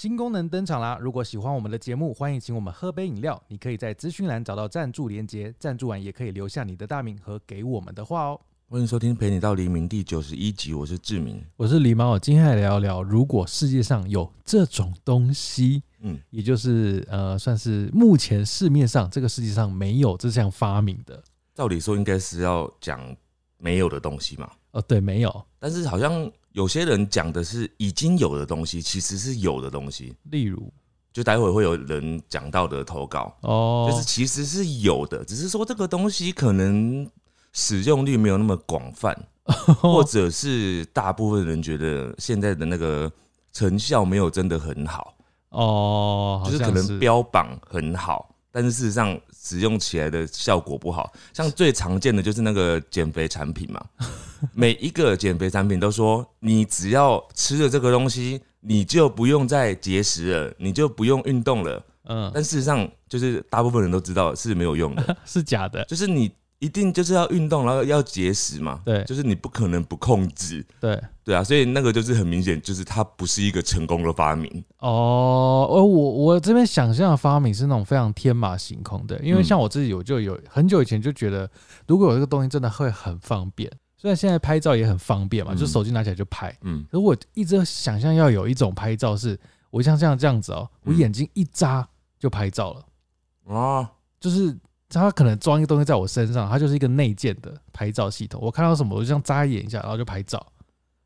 新功能登场啦！如果喜欢我们的节目，欢迎请我们喝杯饮料。你可以在资讯栏找到赞助连接，赞助完也可以留下你的大名和给我们的话哦。欢迎收听《陪你到黎明》第九十一集，我是志明。我是狸猫，今天来聊聊，如果世界上有这种东西，嗯，也就是呃，算是目前市面上这个世界上没有这项发明的照理说应该是要讲没有的东西嘛，哦，对，没有。但是好像有些人讲的是已经有的东西，其实是有的东西。例如？就待会会有人讲到的投稿，哦，就是其实是有的，只是说这个东西可能使用率没有那么广泛，或者是大部分人觉得现在的那个成效没有真的很好，哦，就是可能标榜很好，但是事实上使用起来的效果不好。像最常见的就是那个减肥产品嘛，每一个减肥产品都说你只要吃了这个东西，你就不用再节食了，你就不用运动了。嗯，但事实上，就是大部分人都知道是没有用的，是假的，就是你一定就是要运动，然后要节食嘛，对。就是你不可能不控制，对。对啊，所以那个就是很明显，就是它不是一个成功的发明，哦，而，我我这边想象的发明是那种非常天马行空的，因为嗯像我自己，我就有很久以前就觉得，如果有这个东西，真的会很方便。虽然现在拍照也很方便嘛，嗯。就手机拿起来就拍，嗯，可是我一直想象要有一种拍照是，我像这样这样子哦，我嗯。眼睛一眨就拍照了，啊，就是它可能装一个东西在我身上，它就是一个内建的拍照系统。我看到什么，我就这样眨眼一下，然后就拍照。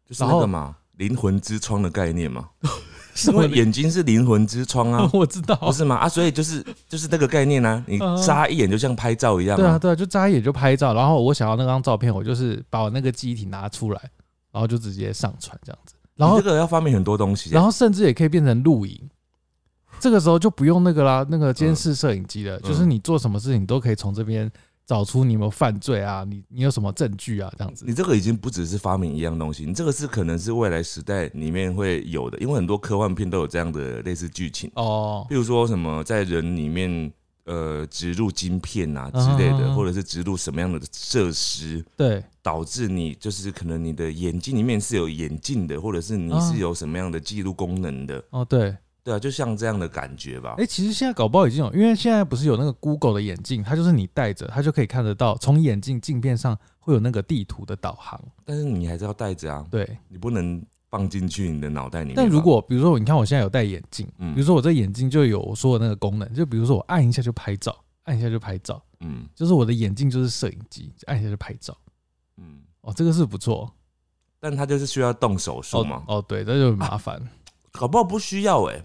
就是那个嘛，灵魂之窗的概念嘛，什 因为眼睛是灵魂之窗啊，我知道，不是吗？啊，所以就是就是那个概念啊，你嗯。眨一眼就像拍照一样对啊，对啊，就眨眼就拍照，然后我想要那张照片，我就是把我那个记忆体拿出来，然后就直接上传这样子，然后这个要发明很多东西啊，然后甚至也可以变成录影，这个时候就不用那个啦，那个监视摄影机了，嗯。就是你做什么事情都可以从这边找出你有没有犯罪啊，你你有什么证据啊，这样子。你。这个已经不只是发明一样东西，你这个是可能是未来时代里面会有的，因为很多科幻片都有这样的类似剧情，哦，比如说什么在人里面呃植入晶片啊之类的，嗯或者是植入什么样的设施，对，导致你就是可能你的眼睛里面是有眼镜的，或者是你啊。是有什么样的记录功能的，哦对，对啊，就像这样的感觉吧哎、。其实现在搞不好已经有，因为现在不是有那个 Google 的眼镜，它就是你戴着，它就可以看得到，从眼镜镜片上会有那个地图的导航。但是你还是要戴着啊，对，你不能放进去你的脑袋里面。但如果比如说你看我现在有戴眼镜，嗯比如说我这眼镜就有我说的那个功能，就比如说我按一下就拍照，按一下就拍照，嗯就是我的眼镜就是摄影机，按一下就拍照。嗯，哦，这个是不错。但它就是需要动手术哦嘛，哦，对，那就很麻烦。搞不好不需要哎、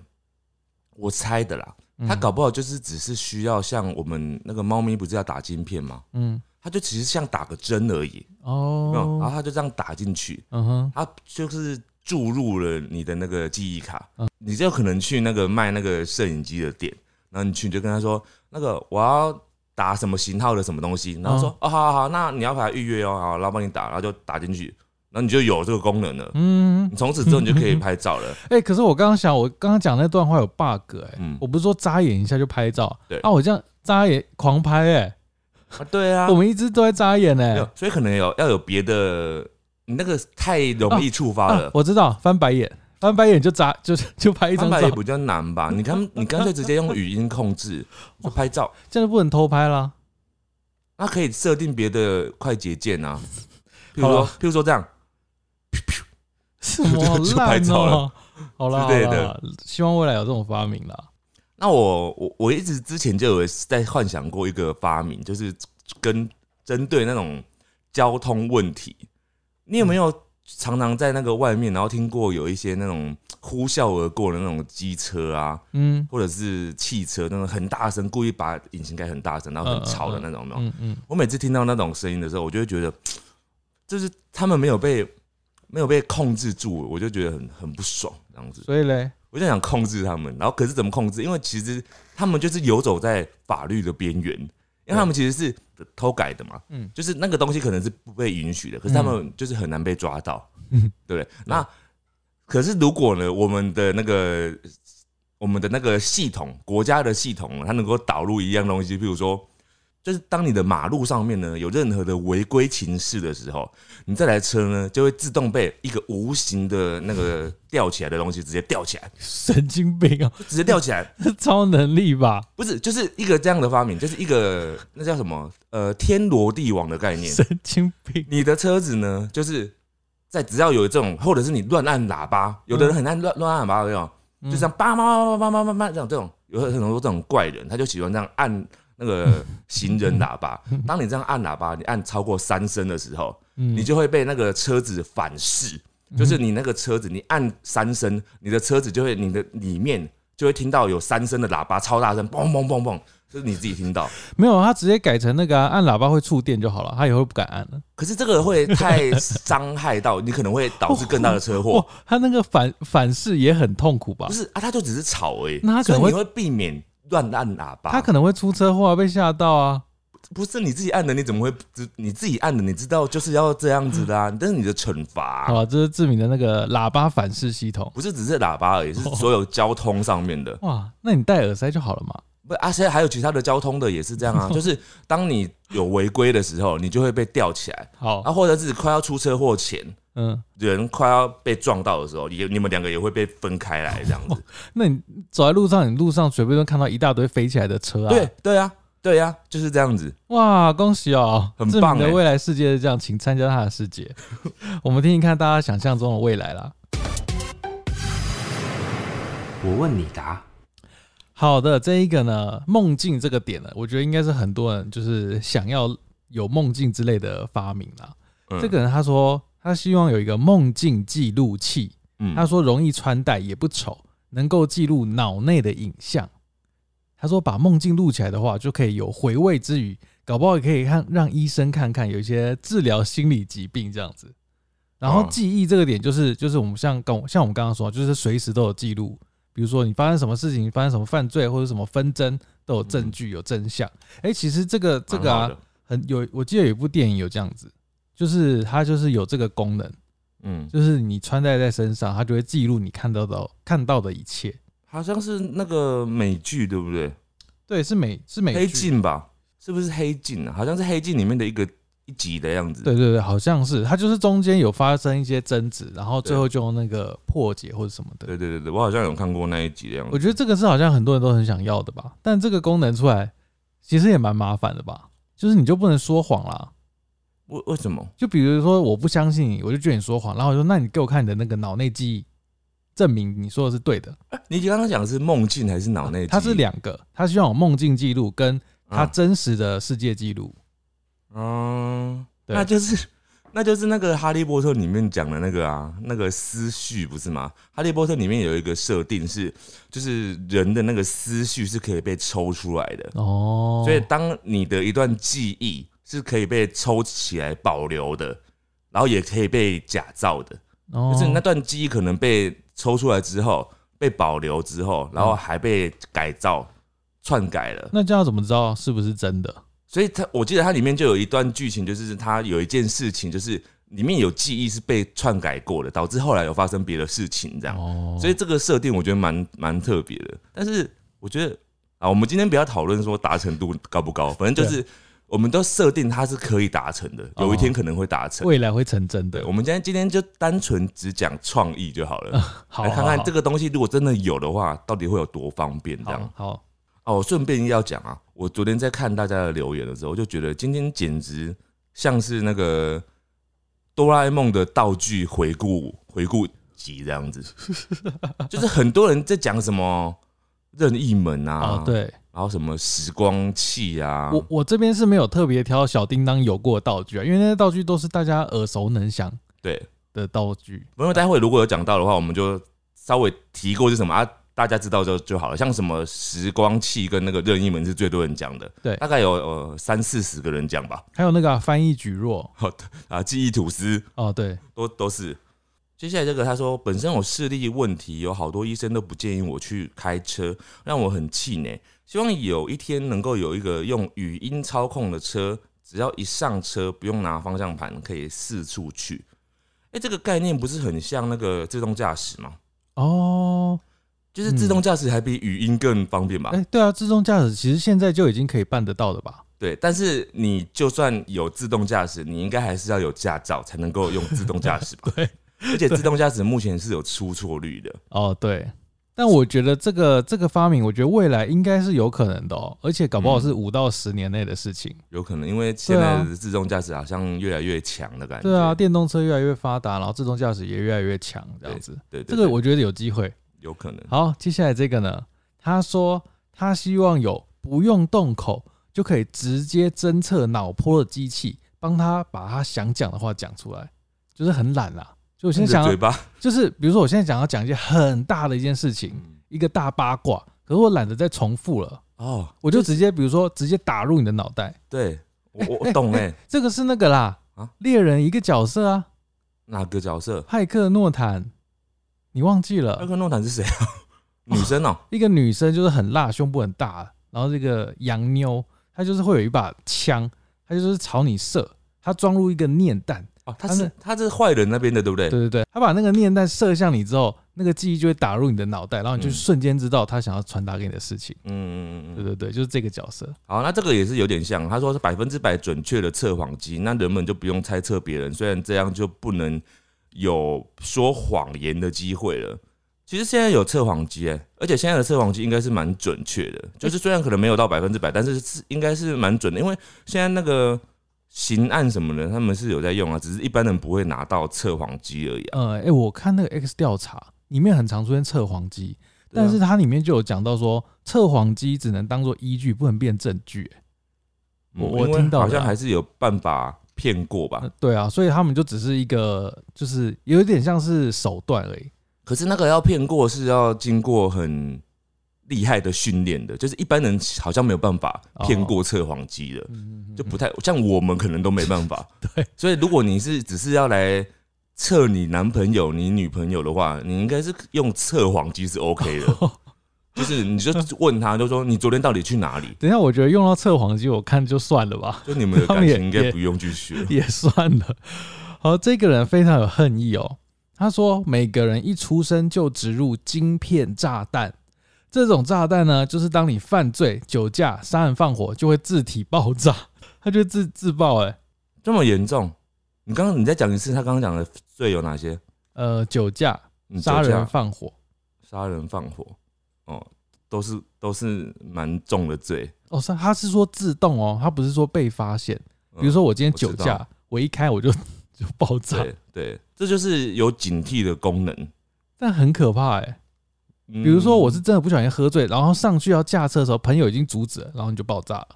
我猜的啦。嗯他搞不好就是只是需要像我们那个猫咪不是要打晶片吗？嗯它就其实像打个针而已，有没有？然后哦它就这样打进去，嗯哼它就是注入了你的那个记忆卡嗯，你就可能去那个卖那个摄影机的店，然后你去你就跟他说，那个我要打什么型号的什么东西，然后说哦好好好，那你要把它预约哦，好，然后帮你打，然后就打进去，然后你就有这个功能了。嗯你，从此之后你就可以拍照了。哎、可是我刚刚想，我刚刚讲那段话有 bug 哎、嗯。我不是说眨眼一下就拍照，对。啊，我这样眨眼狂拍哎、啊，对啊，我们一直都在眨眼哎、没有所以可能有要有别的，你那个太容易触发啊了。我知道翻白眼，翻白眼就眨就就拍一张照。翻白眼，比较难吧？你看，你干脆直接用语音控制 就拍照，这样就不能偷拍啦。那可以设定别的快捷键啊，譬如说，好了。譬如说这样，什么好就拍烂照了。哦、好啦，之类的。希望未来有这种发明啦。那我我我一直之前就有在幻想过一个发明，就是跟针对那种交通问题，你有没有常常在那个外面，然后听过有一些那种呼啸而过的那种机车啊，嗯。或者是汽车那种很大声，故意把引擎开很大声，然后很吵的那种，有没有？嗯嗯，我每次听到那种声音的时候，我就会觉得，就是他们没有被没有被控制住，我就觉得很很不爽，这样子。所以嘞，我就想控制他们，然后可是怎么控制？因为其实他们就是游走在法律的边缘，因为他们其实是偷改的嘛，嗯就是那个东西可能是不被允许的，可是他们就是很难被抓到，嗯对不对？那可是如果呢，我们的那个我们的那个系统，国家的系统，它能够导入一样东西，譬如说就是当你的马路上面呢有任何的违规情事的时候，你这台车呢就会自动被一个无形的那个吊起来的东西直接吊起来，神经病啊，直接吊起来。超能力吧？不是，就是一个这样的发明，就是一个那叫什么呃天罗地网的概念。神经病，你的车子呢，就是在只要有这种，或者是你乱按喇叭，有的人很爱乱乱按喇叭，有没有？就这样叭叭叭叭叭叭叭这种这种，有很多这种怪人，他就喜欢这样按那个行人喇叭。当你这样按喇叭，你按超过三声的时候，嗯你就会被那个车子反噬，就是你那个车子，你按三声，你的车子就会，你的里面就会听到有三声的喇叭，超大声，嘣嘣嘣嘣，就是你自己听到。没有，他直接改成那个啊、按喇叭会触电就好了，他以后不敢按了。可是这个会太伤害到你，可能会导致更大的车祸哇。，他那个反反噬也很痛苦吧不？是啊，他就只是吵而已，那他可能会避免乱按喇叭。他可能会出车祸啊，被吓到啊。不是你自己按的，你怎么会知你自己按的？你知道就是要这样子的啊，但是你的惩罚好了，这是志明的那个喇叭反噬系统。不是只是喇叭而已，是所有交通上面的。哇，那你戴耳塞就好了嘛。不，而且还有其他的交通的也是这样啊，就是当你有违规的时候，你就会被吊起来好，啊，或者是快要出车祸前，嗯，人快要被撞到的时候，也你们两个也会被分开来这样子。那你走在路上，你路上随便都看到一大堆飞起来的车啊。对，对啊，对呀、就是这样子。哇，恭喜哦！很棒欸的未来世界是这样，请参加他的世界。我们听听看大家想象中的未来啦。我问你答。好的，这一个呢，梦境这个点呢，我觉得应该是很多人就是想要有梦境之类的发明啦。嗯这个人他说他希望有一个梦境记录器，嗯他说容易穿戴也不丑，能够记录脑内的影像。他说把梦境录起来的话，就可以有回味之余，搞不好也可以看让医生看看有一些治疗心理疾病这样子。然后哦记忆这个点就是就是我们像刚像我们刚刚说，就是随时都有记录，比如说你发生什么事情，发生什么犯罪或者什么纷争，都有证据有真相。哎、其实这个这个啊很有，我记得有一部电影有这样子，就是它就是有这个功能。嗯，就是你穿戴在身上，它就会记录你看到的看到的一切。好像是那个美剧对不对？对，是美是美黑。镜吧？是不是黑镜啊？好像是黑镜里面的一个一集的样子。对对对，好像是它就是中间有发生一些争执，然后最后就用那个破解或者什么的。对对对对，我好像有看过那一集的样子。我觉得这个是好像很多人都很想要的吧，但这个功能出来其实也蛮麻烦的吧，就是你就不能说谎啦。为为什么？就比如说我不相信你，我就觉得你说谎，然后我说那你给我看你的那个脑内记忆，证明你说的是对的。你刚刚讲的是梦境还是脑内记忆？它是两个，它希望有梦境记录跟它啊真实的世界记录。嗯，对那就是那就是那个《哈利波特》里面讲的那个啊，那个思绪不是吗？《哈利波特》里面有一个设定是，就是人的那个思绪是可以被抽出来的，哦，所以当你的一段记忆是可以被抽起来保留的，然后也可以被假造的，哦就是那段记忆可能被抽出来之后被保留之后，然后还被改造、篡改了。那这样怎么知道是不是真的？所以它，我记得它里面就有一段剧情，就是它有一件事情，就是里面有记忆是被篡改过的，导致后来有发生别的事情，这样。哦，所以这个设定我觉得蛮蛮特别的。但是我觉得啊，我们今天不要讨论说达成度高不高，反正就是我们都设定它是可以达成的，有一天可能会达成。未来会成真的对，。我们今天今天就单纯只讲创意就好了，好，来看看好这个东西如果真的有的话，到底会有多方便这样。好好，哦，我顺便要讲啊，我昨天在看大家的留言的时候，我就觉得今天简直像是那个哆啦 A 梦的道具回顾回顾集这样子，就是很多人在讲什么任意门啊，哦，，对然后什么时光器啊，我我这边是没有特别挑小叮当有过的道具啊，因为那些道具都是大家耳熟能详对，的道具。因为待会如果有讲到的话，我们就稍微提过是什么啊，大家知道就就好了。像什么时光器跟那个任意门是最多人讲的，对大概有呃三四十个人讲吧。还有那个啊、翻译举弱 啊，记忆吐司哦，对，都都是。接下来这个他说，本身我视力问题，有好多医生都不建议我去开车，让我很气馁。希望有一天能够有一个用语音操控的车，只要一上车不用拿方向盘，可以四处去。哎、这个概念不是很像那个自动驾驶吗？哦，就是自动驾驶还比语音更方便吧？哎、对啊，自动驾驶其实现在就已经可以办得到的吧？对，但是你就算有自动驾驶，你应该还是要有驾照才能够用自动驾驶吧？对，而且自动驾驶目前是有出错率的。哦，对。但我觉得这个这个发明，我觉得未来应该是有可能的哦，而且搞不好是五到十年内的事情。有可能，因为现在的自动驾驶好像越来越强的感觉。对啊，电动车越来越发达，然后自动驾驶也越来越强，这样子。对，这个我觉得有机会，有可能。好，接下来这个呢？他说他希望有不用动口就可以直接侦测脑波的机器，帮他把他想讲的话讲出来，就是很懒啦。就我现在想，嘴巴 就是比如说我现在想要讲一件很大的一件事情，一个大八卦，可是我懒得再重复了哦，我就直接比如说直接打入你的脑袋。对，我我懂哎，这个是那个啦啊，猎人一个角色啊，哪个角色？派克诺坦，你忘记了？派克诺坦是谁啊？女生哦，一个女生就是很辣，胸部很大，然后这个洋妞，她就是会有一把枪，她就是朝你射，她装入一个念弹。他是他是坏人那边的，对不对？对对对，他把那个念弹射向你之后，那个记忆就会打入你的脑袋，然后你就瞬间知道他想要传达给你的事情。嗯嗯嗯对对对，就是这个角色。好，那这个也是有点像，他说是百分之百准确的测谎机，那人们就不用猜测别人，虽然这样就不能有说谎言的机会了。其实现在有测谎机，哎，而且现在的测谎机应该是蛮准确的，就是虽然可能没有到百分之百，但是是应该是蛮准的，因为现在那个。刑案什么的，他们是有在用啊，只是一般人不会拿到测谎机而已。呃，哎，我看那个 X 调查里面很常出现测谎机，但是它里面就有讲到说，测谎机只能当做依据，不能变证据。我我听到好像还是有办法骗过吧？对啊，所以他们就只是一个，就是有点像是手段而已。可是那个要骗过是要经过很。厉害的训练的，就是一般人好像没有办法骗过测谎机的，就不太像我们可能都没办法。对，所以如果你是只是要来测你男朋友、你女朋友的话，你应该是用测谎机是 OK 的。就是你就问他，就说你昨天到底去哪里？等一下，我觉得用到测谎机，我看就算了吧。就你们的感情应该不用去学，也算了。好，这个人非常有恨意哦。他说，每个人一出生就植入晶片炸弹。这种炸弹呢，就是当你犯罪、酒驾、杀人放火，就会自体爆炸，它就自自爆。哎，这么严重？你刚刚你再讲一次，他刚刚讲的罪有哪些？呃，酒驾、杀人放火、杀人放火，哦，都是都是蛮重的罪。哦，是他是说自动哦，他不是说被发现。比如说我今天酒驾，我一开我就 就爆炸。对，这就是有警惕的功能，但很可怕哎。比如说，我是真的不小心喝醉，然后上去要驾车的时候，朋友已经阻止了，然后你就爆炸了。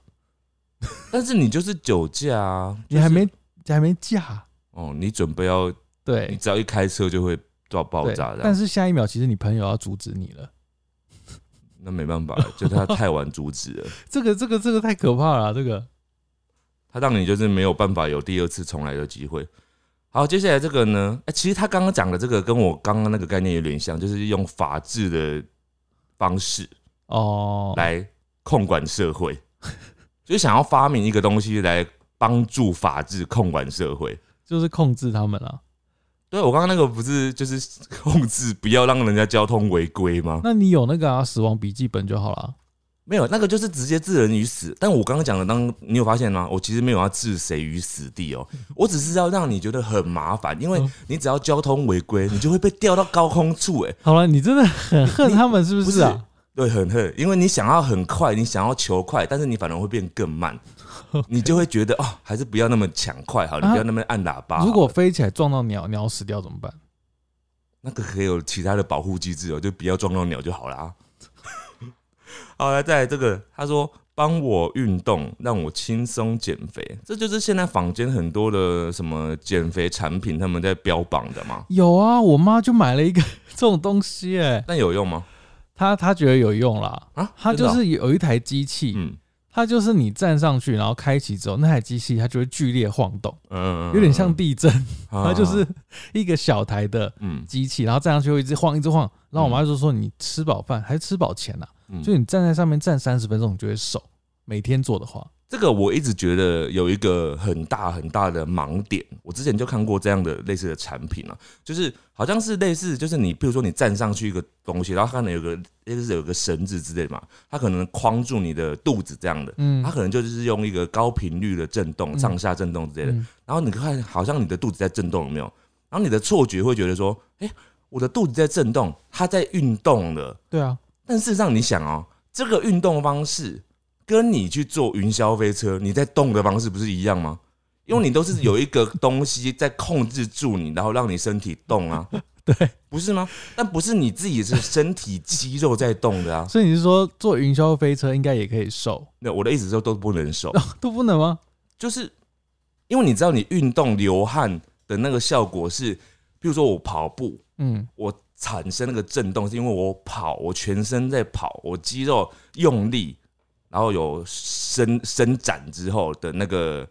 但是你就是酒驾啊，你还没你还没驾哦，你准备要对，你只要一开车就会到爆炸的。但是下一秒，其实你朋友要阻止你了，那没办法，就他太晚阻止了。这个这个这个太可怕了，这个他让你就是没有办法有第二次重来的机会。好，接下来这个呢？哎，其实他刚刚讲的这个跟我刚刚那个概念有点像，就是用法治的方式哦来控管社会，就是想要发明一个东西来帮助法治控管社会，就是控制他们啊。对我刚刚那个不是就是控制不要让人家交通违规吗？那你有那个啊死亡笔记本就好了。没有，那个就是直接置人于死。但我刚刚讲的，当你有发现吗？我其实没有要置谁于死地哦，我只是要让你觉得很麻烦，因为你只要交通违规，你就会被吊到高空处。哎，好了，你真的很恨他们是不是啊？对，很恨，因为你想要很快，你想要求快，但是你反而会变更慢，你就会觉得哦，还是不要那么抢快好，你不要那么按喇叭。如果飞起来撞到鸟，鸟死掉怎么办？那个可以有其他的保护机制哦，就不要撞到鸟就好了。好，来再来这个，他说帮我运动，让我轻松减肥，这就是现在坊间很多的什么减肥产品，他们在标榜的吗？有啊，我妈就买了一个 这种东西，哎，那有用吗？她她觉得有用啦，啊，她就是有一台机器，嗯。它就是你站上去，然后开启之后，那台机器它就会剧烈晃动，嗯，有点像地震。它就是一个小台的机器，然后站上去会一直晃，一直晃。然后我妈就说：“你吃饱饭还是吃饱钱呐？就你站在上面站三十分钟，你就会瘦。”每天做的话，这个我一直觉得有一个很大很大的盲点，我之前就看过这样的类似的产品啊，就是好像是类似，就是你比如说你站上去一个东西，然后它可能有个类似有个绳子之类的嘛，它可能框住你的肚子这样的，嗯它可能就是用一个高频率的震动，嗯上下震动之类的，嗯然后你看好像你的肚子在震动，有没有？然后你的错觉会觉得说，哎、我的肚子在震动，它在运动了。对啊，但事实上，你想哦，这个运动方式跟你去坐云霄飞车，你在动的方式不是一样吗？因为你都是有一个东西在控制住你，然后让你身体动啊，对，不是吗？但不是你自己是身体肌肉在动的啊。所以你是说坐云霄飞车应该也可以瘦，那我的意思是都不能瘦，都不能吗？就是因为你知道你运动流汗的那个效果是，比如说我跑步，嗯我产生那个震动，是因为我跑，我全身在跑，我肌肉用力，然后有伸伸展之后的那个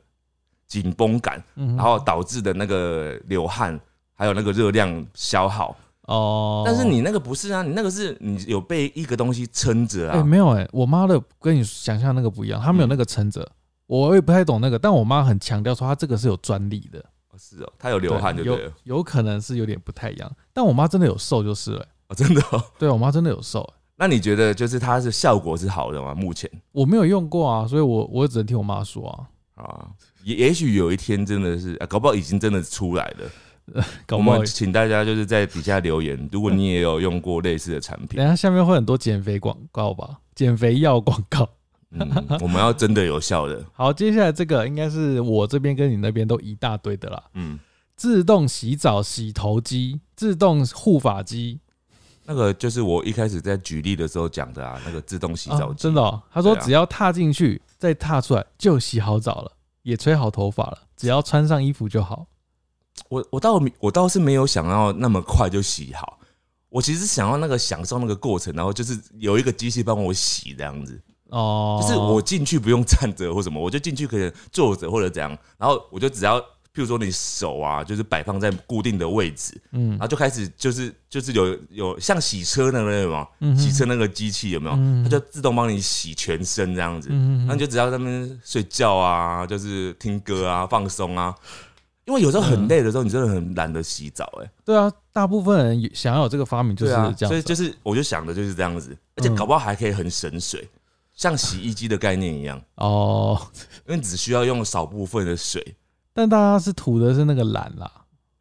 紧绷感，嗯，然后导致的那个流汗，还有那个热量消耗。哦，但是你那个不是啊，你那个是你有被一个东西撑着哎、啊。没有哎、我妈的跟你想象那个不一样，她没有那个撑着，我也不太懂那个，但我妈很强调说她这个是有专利的，哦是哦，他有流汗就对有了。有可能是有点不太一样，但我妈真的有瘦就是了、欸哦，真的、哦。对我妈真的有瘦、欸那你觉得就是它是效果是好的吗？目前我没有用过啊，所以我我只能听我妈说啊，啊，也也许有一天真的是，啊搞不好已经真的出来了。我 搞不好们请大家就是在底下留言，如果你也有用过类似的产品等一，下下面会很多减肥广告吧，减肥药广告。嗯，我们要真的有效的，好，接下来这个应该是我这边跟你那边都一大堆的啦，嗯，自动洗澡洗头机、自动护发机，那个就是我一开始在举例的时候讲的啊，那个自动洗澡机，啊真的、哦，他说只要踏进去再踏出来就洗好澡了，也吹好头发了，只要穿上衣服就好。我我倒我倒是没有想要那么快就洗好，我其实想要那个享受那个过程，然后就是有一个机器帮我洗这样子，哦，就是我进去不用站着或什么，我就进去可以坐着或者怎样，然后我就只要，譬如说你手啊，就是摆放在固定的位置，嗯。然后就开始就是就是有有像洗车那个有没有？嗯洗车那个机器有没有？嗯。它就自动帮你洗全身这样子，嗯然后你就只要在那边睡觉啊，就是听歌啊，放松啊。因为有时候很累的时候，你真的很懒得洗澡，哎，对啊，大部分人想要有这个发明就是这样啊，所以就是我就想的就是这样子，而且嗯。搞不好还可以很省水，像洗衣机的概念一样。哦，因为只需要用少部分的水。但大家是图的是那个懒啦，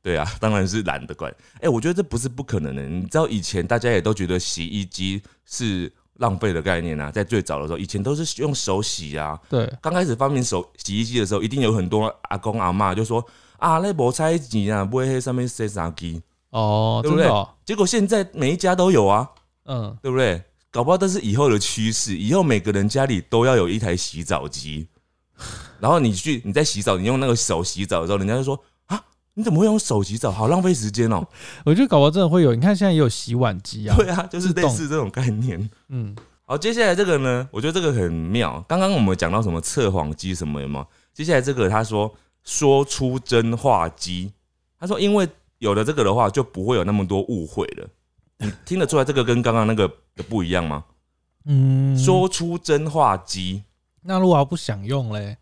对啊，当然是懒的管。哎、我觉得这不是不可能的。你知道以前大家也都觉得洗衣机是浪费的概念啊，在最早的时候，以前都是用手洗啊。对，刚开始发明手洗衣机的时候，一定有很多阿公阿妈就说啊，那无菜钱啊，不会黑上面塞啥机。哦，对不对结果现在每一家都有啊，嗯，对不对？搞不好这是以后的趋势，以后每个人家里都要有一台洗澡机。然后你去你在洗澡，你用那个手洗澡的时候，人家就说啊，你怎么会用手洗澡？好浪费时间哦。我觉得搞不好真的会有，你看现在也有洗碗机啊，对啊，就是类似这种概念。嗯，好，接下来这个呢，我觉得这个很妙。刚刚我们讲到什么测谎机什么的嘛？接下来这个他说说出真话机，他说因为有了这个的话，就不会有那么多误会了。你听得出来这个跟刚刚那个的不一样吗？嗯，说出真话机那如果他不想用嘞，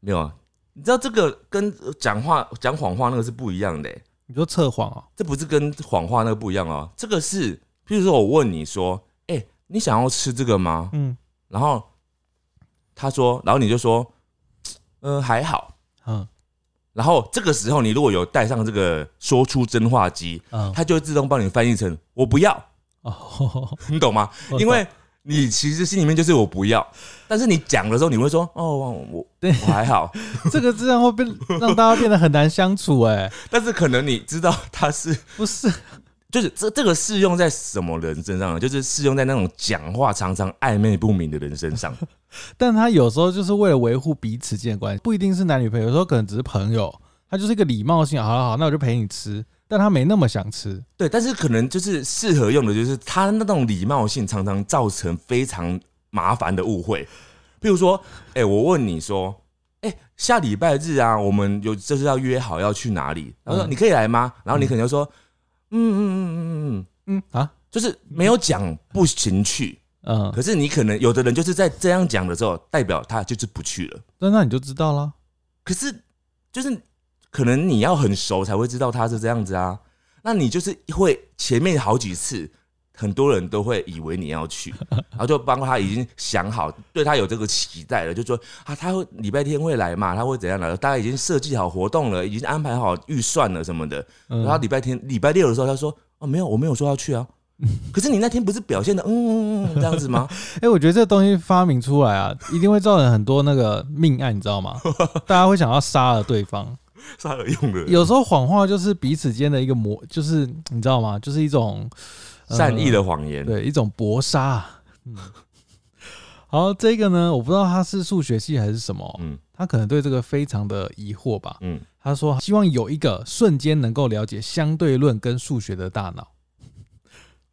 没有啊？你知道这个跟讲话讲谎话那个是不一样的、欸，你说测谎啊，这不是跟谎话那个不一样哦。这个是，譬如说我问你说，哎、你想要吃这个吗？嗯然后他说，然后你就说，呃，还好。嗯然后这个时候，你如果有带上这个说出真话机，嗯，它就会自动帮你翻译成“我不要哦，”，你懂吗？因为你其实心里面就是“我不要”，但是你讲的时候，你会说：“哦，我对我还好。这个自然会变让大家变得很难相处哎，” 但是可能你知道他是，不是，就是这这个适用在什么人身上呢？就是适用在那种讲话常常暧昧不明的人身上。但他有时候就是为了维护彼此间的关系，不一定是男女朋友，有时候可能只是朋友，他就是一个礼貌性，好了好，那我就陪你吃，但他没那么想吃，对，但是可能就是适合用的，就是他那种礼貌性常常造成非常麻烦的误会。譬如说，哎、我问你说，哎、下礼拜日啊，我们有就是要约好要去哪里？然后说嗯你可以来吗？然后你可能就说，嗯嗯嗯嗯嗯嗯，嗯啊，就是没有讲不行去，嗯，可是你可能有的人就是在这样讲的时候，代表他就是不去了。那那你就知道了。可是就是可能你要很熟才会知道他是这样子啊。那你就是会前面好几次，很多人都会以为你要去，然后就包括他已经想好，对他有这个期待了，就说啊，他会礼拜天会来嘛，他会怎样来？大家已经设计好活动了，已经安排好预算了什么的。嗯然后礼拜天、礼拜六的时候，他说哦，没有，我没有说要去啊。可是你那天不是表现的嗯嗯嗯这样子吗？哎、我觉得这个东西发明出来啊，一定会造成很多那个命案，你知道吗？大家会想要杀了对方。杀了用的有时候谎话就是彼此间的一个磨，就是你知道吗？就是一种、呃善意的谎言。对，一种搏杀 好，这个呢，我不知道他是数学系还是什么，嗯他可能对这个非常的疑惑吧。嗯，他说希望有一个瞬间能够了解相对论跟数学的大脑。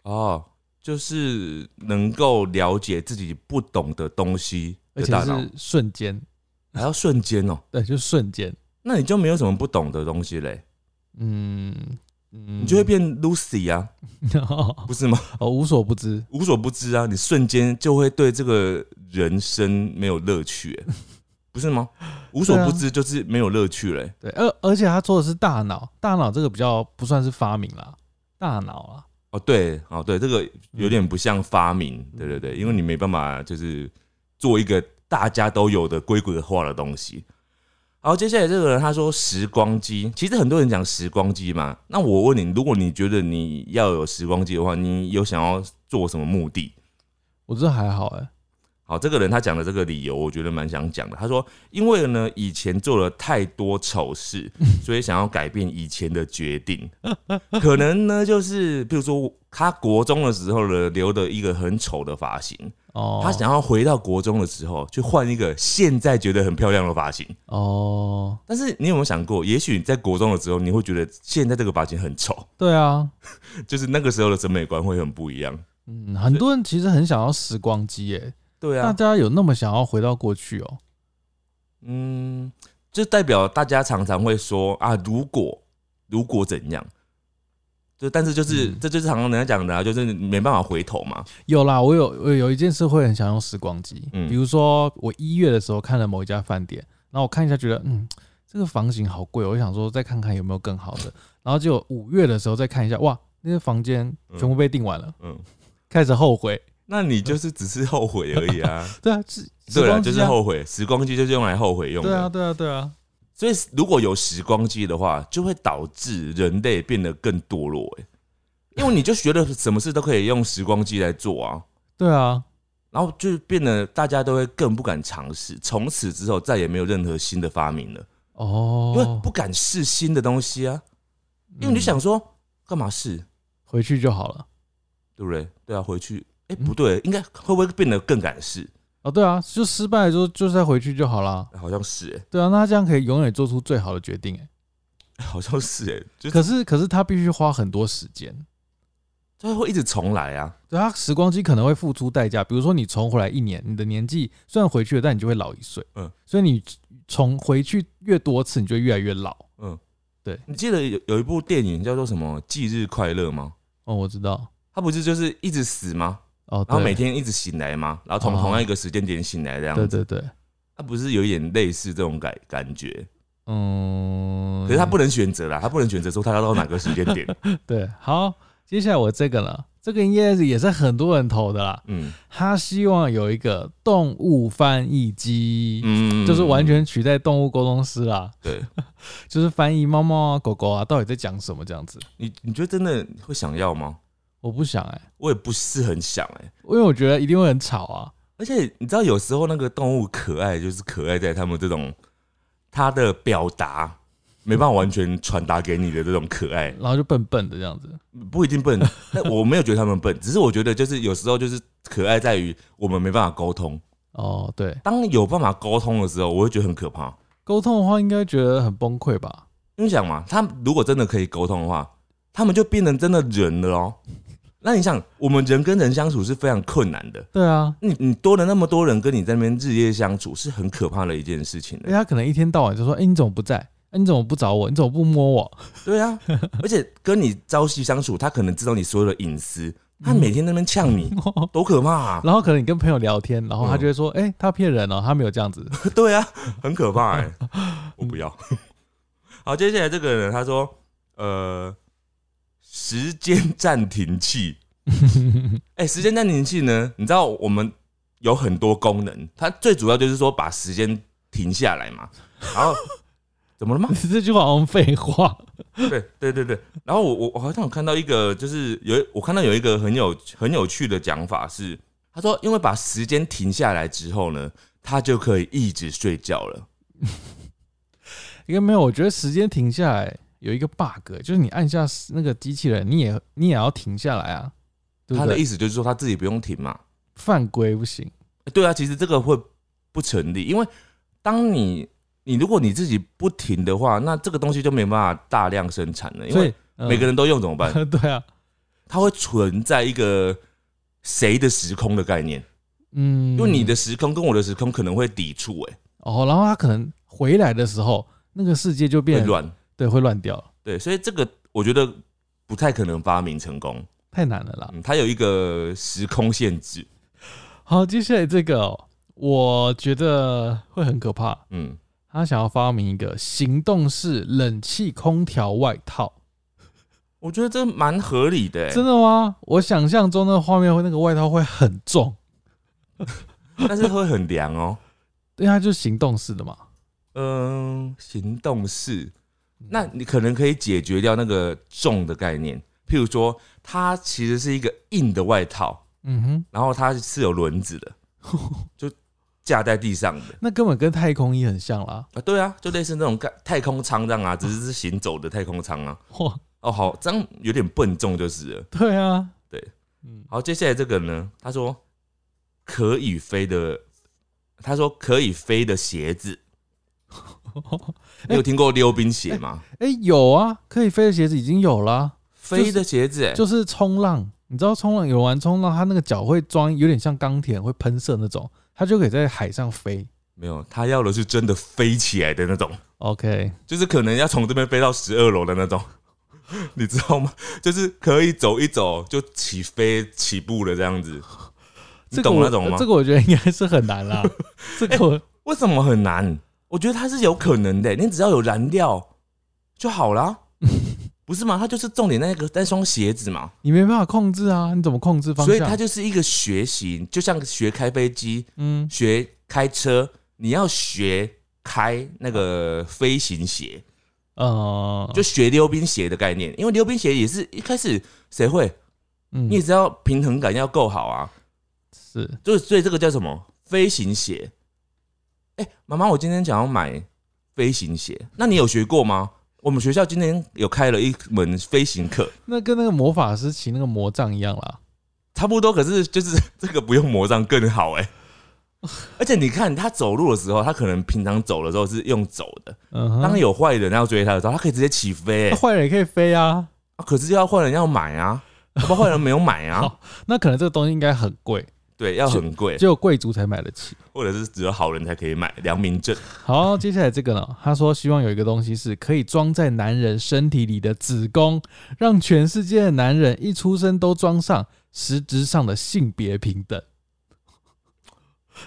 哦，就是能够了解自己不懂的东西而且的大脑是，瞬间，还要瞬间哦。对，就瞬间。那你就没有什么不懂的东西嘞，嗯嗯，你就会变 Lucy 啊，不是吗？哦无所不知。无所不知啊，你瞬间就会对这个人生没有乐趣，欸不是吗？无所不知就是没有乐趣嘞。对，而而且他做的是大脑，大脑这个比较不算是发明啦，大脑啊，哦，对，哦，对，这个有点不像发明，对对对，因为你没办法就是做一个大家都有的规格化的东西。好，接下来这个人他说时光机，其实很多人讲时光机嘛。那我问你，如果你觉得你要有时光机的话，你有想要做什么目的？我这还好哎、好，这个人他讲的这个理由，我觉得蛮想讲的。他说，因为呢以前做了太多丑事，所以想要改变以前的决定。可能呢就是，比如说他国中的时候呢留的一个很丑的发型，哦，他想要回到国中的时候去换一个现在觉得很漂亮的发型。哦，但是你有没有想过，也许你在国中的时候，你会觉得现在这个发型很丑，对啊，就是那个时候的审美观会很不一样。嗯，很多人其实很想要时光机哎、大对啊，大家有那么想要回到过去哦、嗯，就代表大家常常会说啊，如果如果怎样，就但是就是、嗯这就是常常人家讲的啊，就是没办法回头嘛。有啦，我有我有一件事会很想用时光机，嗯比如说我一月的时候看了某一家饭店，然后我看一下觉得嗯这个房型好贵，我就想说再看看有没有更好的，然后就五月的时候再看一下，哇，那些房间全部被订完了，嗯，开始后悔。那你就是只是后悔而已啊。对啊，是时对啊，就是后悔。时光机就是用来后悔用的。对啊，对啊，对啊，所以如果有时光机的话，就会导致人类变得更堕落、欸。因为你就觉得什么事都可以用时光机来做啊，对啊，然后就变得大家都会更不敢尝试。从此之后，再也没有任何新的发明了，哦，因为不敢试新的东西啊。因为你想说，干嘛试？回去就好了。对不对？对啊，回去，哎、嗯不对，应该会不会变得更敢试？哦，对啊，就失败了之后，就再回去就好啦。好像是、哎，对啊，那他这样可以永远做出最好的决定，哎，好像是、欸，哎，就是可是可是他必须花很多时间，他会一直重来啊。对他时光机可能会付出代价，比如说你重回来一年，你的年纪虽然回去了，但你就会老一岁，嗯嗯，所以你重回去越多次，你就会越来越老。嗯，对你记得有有一部电影叫做什么《忌日快乐》吗？哦，我知道，他不是就是一直死吗？哦，然后每天一直醒来吗？然后从哦同样一个时间点醒来这样子，对对对，他不是有一点类似这种感感觉？嗯，可是他不能选择啦，他不能选择说他要到哪个时间点。对，好，接下来我这个呢，这个应该是也是很多人投的啦，嗯他希望有一个动物翻译机，嗯，就是完全取代动物沟通师啦，对。就是翻译猫猫啊、狗狗啊到底在讲什么这样子。你你觉得真的会想要吗？我不想哎、我也不是很想哎、因为我觉得一定会很吵啊。而且你知道，有时候那个动物可爱，就是可爱在他们这种它的表达没办法完全传达给你的这种可爱，然后就笨笨的这样子。不一定笨。但我没有觉得他们笨，只是我觉得就是有时候就是可爱在于我们没办法沟通。哦，对，当有办法沟通的时候，我会觉得很可怕。沟通的话应该觉得很崩溃吧？因为想嘛，他如果真的可以沟通的话，他们就变成真的人了哦。那你想，我们人跟人相处是非常困难的。对啊，你你多了那么多人跟你在那边日夜相处，是很可怕的一件事情的因为。他可能一天到晚就说：“哎、你怎么不在？哎、你怎么不找我？你怎么不摸我 对啊，而且跟你朝夕相处，他可能知道你所有的隐私，他每天在那边呛你，多可怕啊！然后可能你跟朋友聊天，然后他嗯就会说：“哎、他骗人哦，他没有这样子。对啊，很可怕哎、我不要。好，接下来这个人他说，呃，时间暂停器。哎、时间暂停器呢？你知道我们有很多功能，它最主要就是说把时间停下来嘛。然后 怎么了吗？这句话好像废话。对对对对。然后我我我好像有看到一个，就是有我看到有一个很有很有趣的讲法是，他说因为把时间停下来之后呢，他就可以一直睡觉了。应该没有，我觉得时间停下来有一个 bug，就是你按下那个机器人，你也你也要停下来啊？他的意思就是说他自己不用停嘛。犯规不行。对啊，其实这个会不成立，因为当你你如果你自己不停的话，那这个东西就没办法大量生产了，因为所以、嗯每个人都用怎么办？对啊，它会存在一个谁的时空的概念，嗯，因为你的时空跟我的时空可能会抵触，哎，哦，然后他可能回来的时候，那个世界就会变乱。对，会乱掉了，对，所以这个我觉得不太可能发明成功。太难了啦。嗯，它有一个时空限制。好，接下来这个、哦，我觉得会很可怕。嗯，他想要发明一个行动式冷气空调外套，我觉得这蛮合理的，哎真的吗？我想象中的画面会那个外套会很重，但是会很凉哦。对，它就是行动式的嘛。嗯，行动式，那你可能可以解决掉那个重的概念。譬如说，它其实是一个硬的外套，嗯哼，然后它是有轮子的，就架在地上的那根本跟太空衣很像啦。啊。对啊，就类似那种盖太空舱这样啊，只是是行走的太空舱啊。哇，哦，好，这样有点笨重就是了。对啊，对，嗯，好，接下来这个呢，他说可以飞的，他说可以飞的鞋子。你有听过溜冰鞋吗？哎、有啊，可以飞的鞋子已经有了、飞的鞋子、欸，就是冲浪。你知道冲浪有玩冲浪，它那个脚会装有点像钢铁，会喷射那种，它就可以在海上飞。没有，他要的是真的飞起来的那种，OK，就是可能要从这边飞到十二楼的那种，你知道吗？就是可以走一走就起飞起步了这样子，你懂那种吗？这个我觉得应该是很难啦。这个我为什么很难？我觉得它是有可能的，你只要有燃料就好啦，不是吗？它就是重点那个那双鞋子嘛，你没办法控制啊，你怎么控制方向？所以它就是一个学习，就像学开飞机、嗯，学开车，你要学开那个飞行鞋。呃，就学溜冰鞋的概念，因为溜冰鞋也是一开始谁会，嗯。你也知道平衡感要够好啊，是。就是所以这个叫什么？飞行鞋？哎、妈妈，我今天想要买飞行鞋，那你有学过吗？我们学校今天有开了一门飞行课，那跟那个魔法师骑那个魔杖一样啦。差不多，可是就是 这个不用魔杖更好哎、而且你看他走路的时候，他可能平常走的时候是用走的，当有坏人要追他的时候，他可以直接起飞、欸，坏人也可以飞啊。啊可是要坏人要买啊，要不然坏人没有买啊，那可能这个东西应该很贵，对，要很贵，只有贵族才买得起。或者是只有好人才可以买良民证。好，接下来这个呢？他说希望有一个东西是可以装在男人身体里的子宫，让全世界的男人一出生都装上，实质上的性别平等。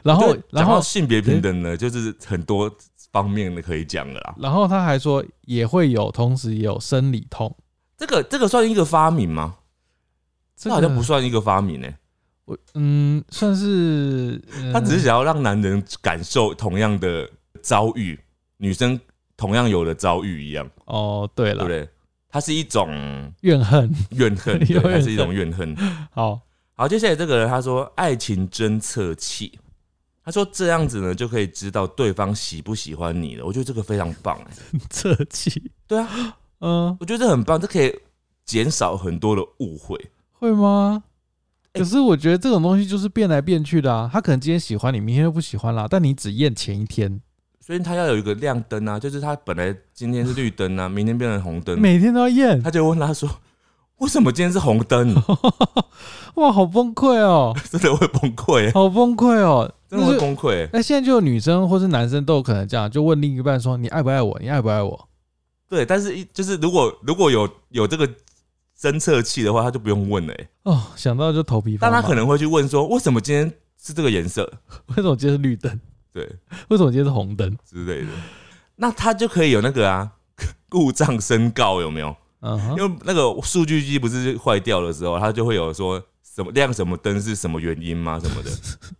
然后然后，性别平等呢，就是很多方面的可以讲的啦。然后他还说也会有，同时也有生理痛。这个这个算一个发明吗？这個好像不算一个发明呢、我嗯，算是、呃他只是想要让男人感受同样的遭遇，女生同样有的遭遇一样，哦，对了，对不对？它是一种怨恨。怨恨，对，是一种怨恨。好，好，接下来这个人他说爱情侦测器，他说这样子呢就可以知道对方喜不喜欢你了。我觉得这个非常棒哎、这气，对啊，嗯，我觉得这很棒，这可以减少很多的误会。会吗？欸可是我觉得这种东西就是变来变去的啊。他可能今天喜欢你，明天又不喜欢啦。但你只验前一天，所以他要有一个亮灯啊，就是他本来今天是绿灯啊，明天变成红灯，每天都要验，他就问他说：“为什么今天是红灯 哇，好崩溃哦，？”真的会崩溃欸，好崩溃哦。真的会崩溃欸。那现在就有女生或是男生都有可能这样，就问另一半说：“你爱不爱我？你爱不爱我对，但是一就是如果如果有有这个侦测器的话，他就不用问了、哦，想到就头皮发麻。但他可能会去问说，为什么今天是这个颜色？为什么今天是绿灯？对为什么今天是红灯？之类的，那他就可以有那个啊故障申告有没有？嗯，因为那个数据机不是坏掉的时候，它就会有说什么亮什么灯是什么原因吗？什么的，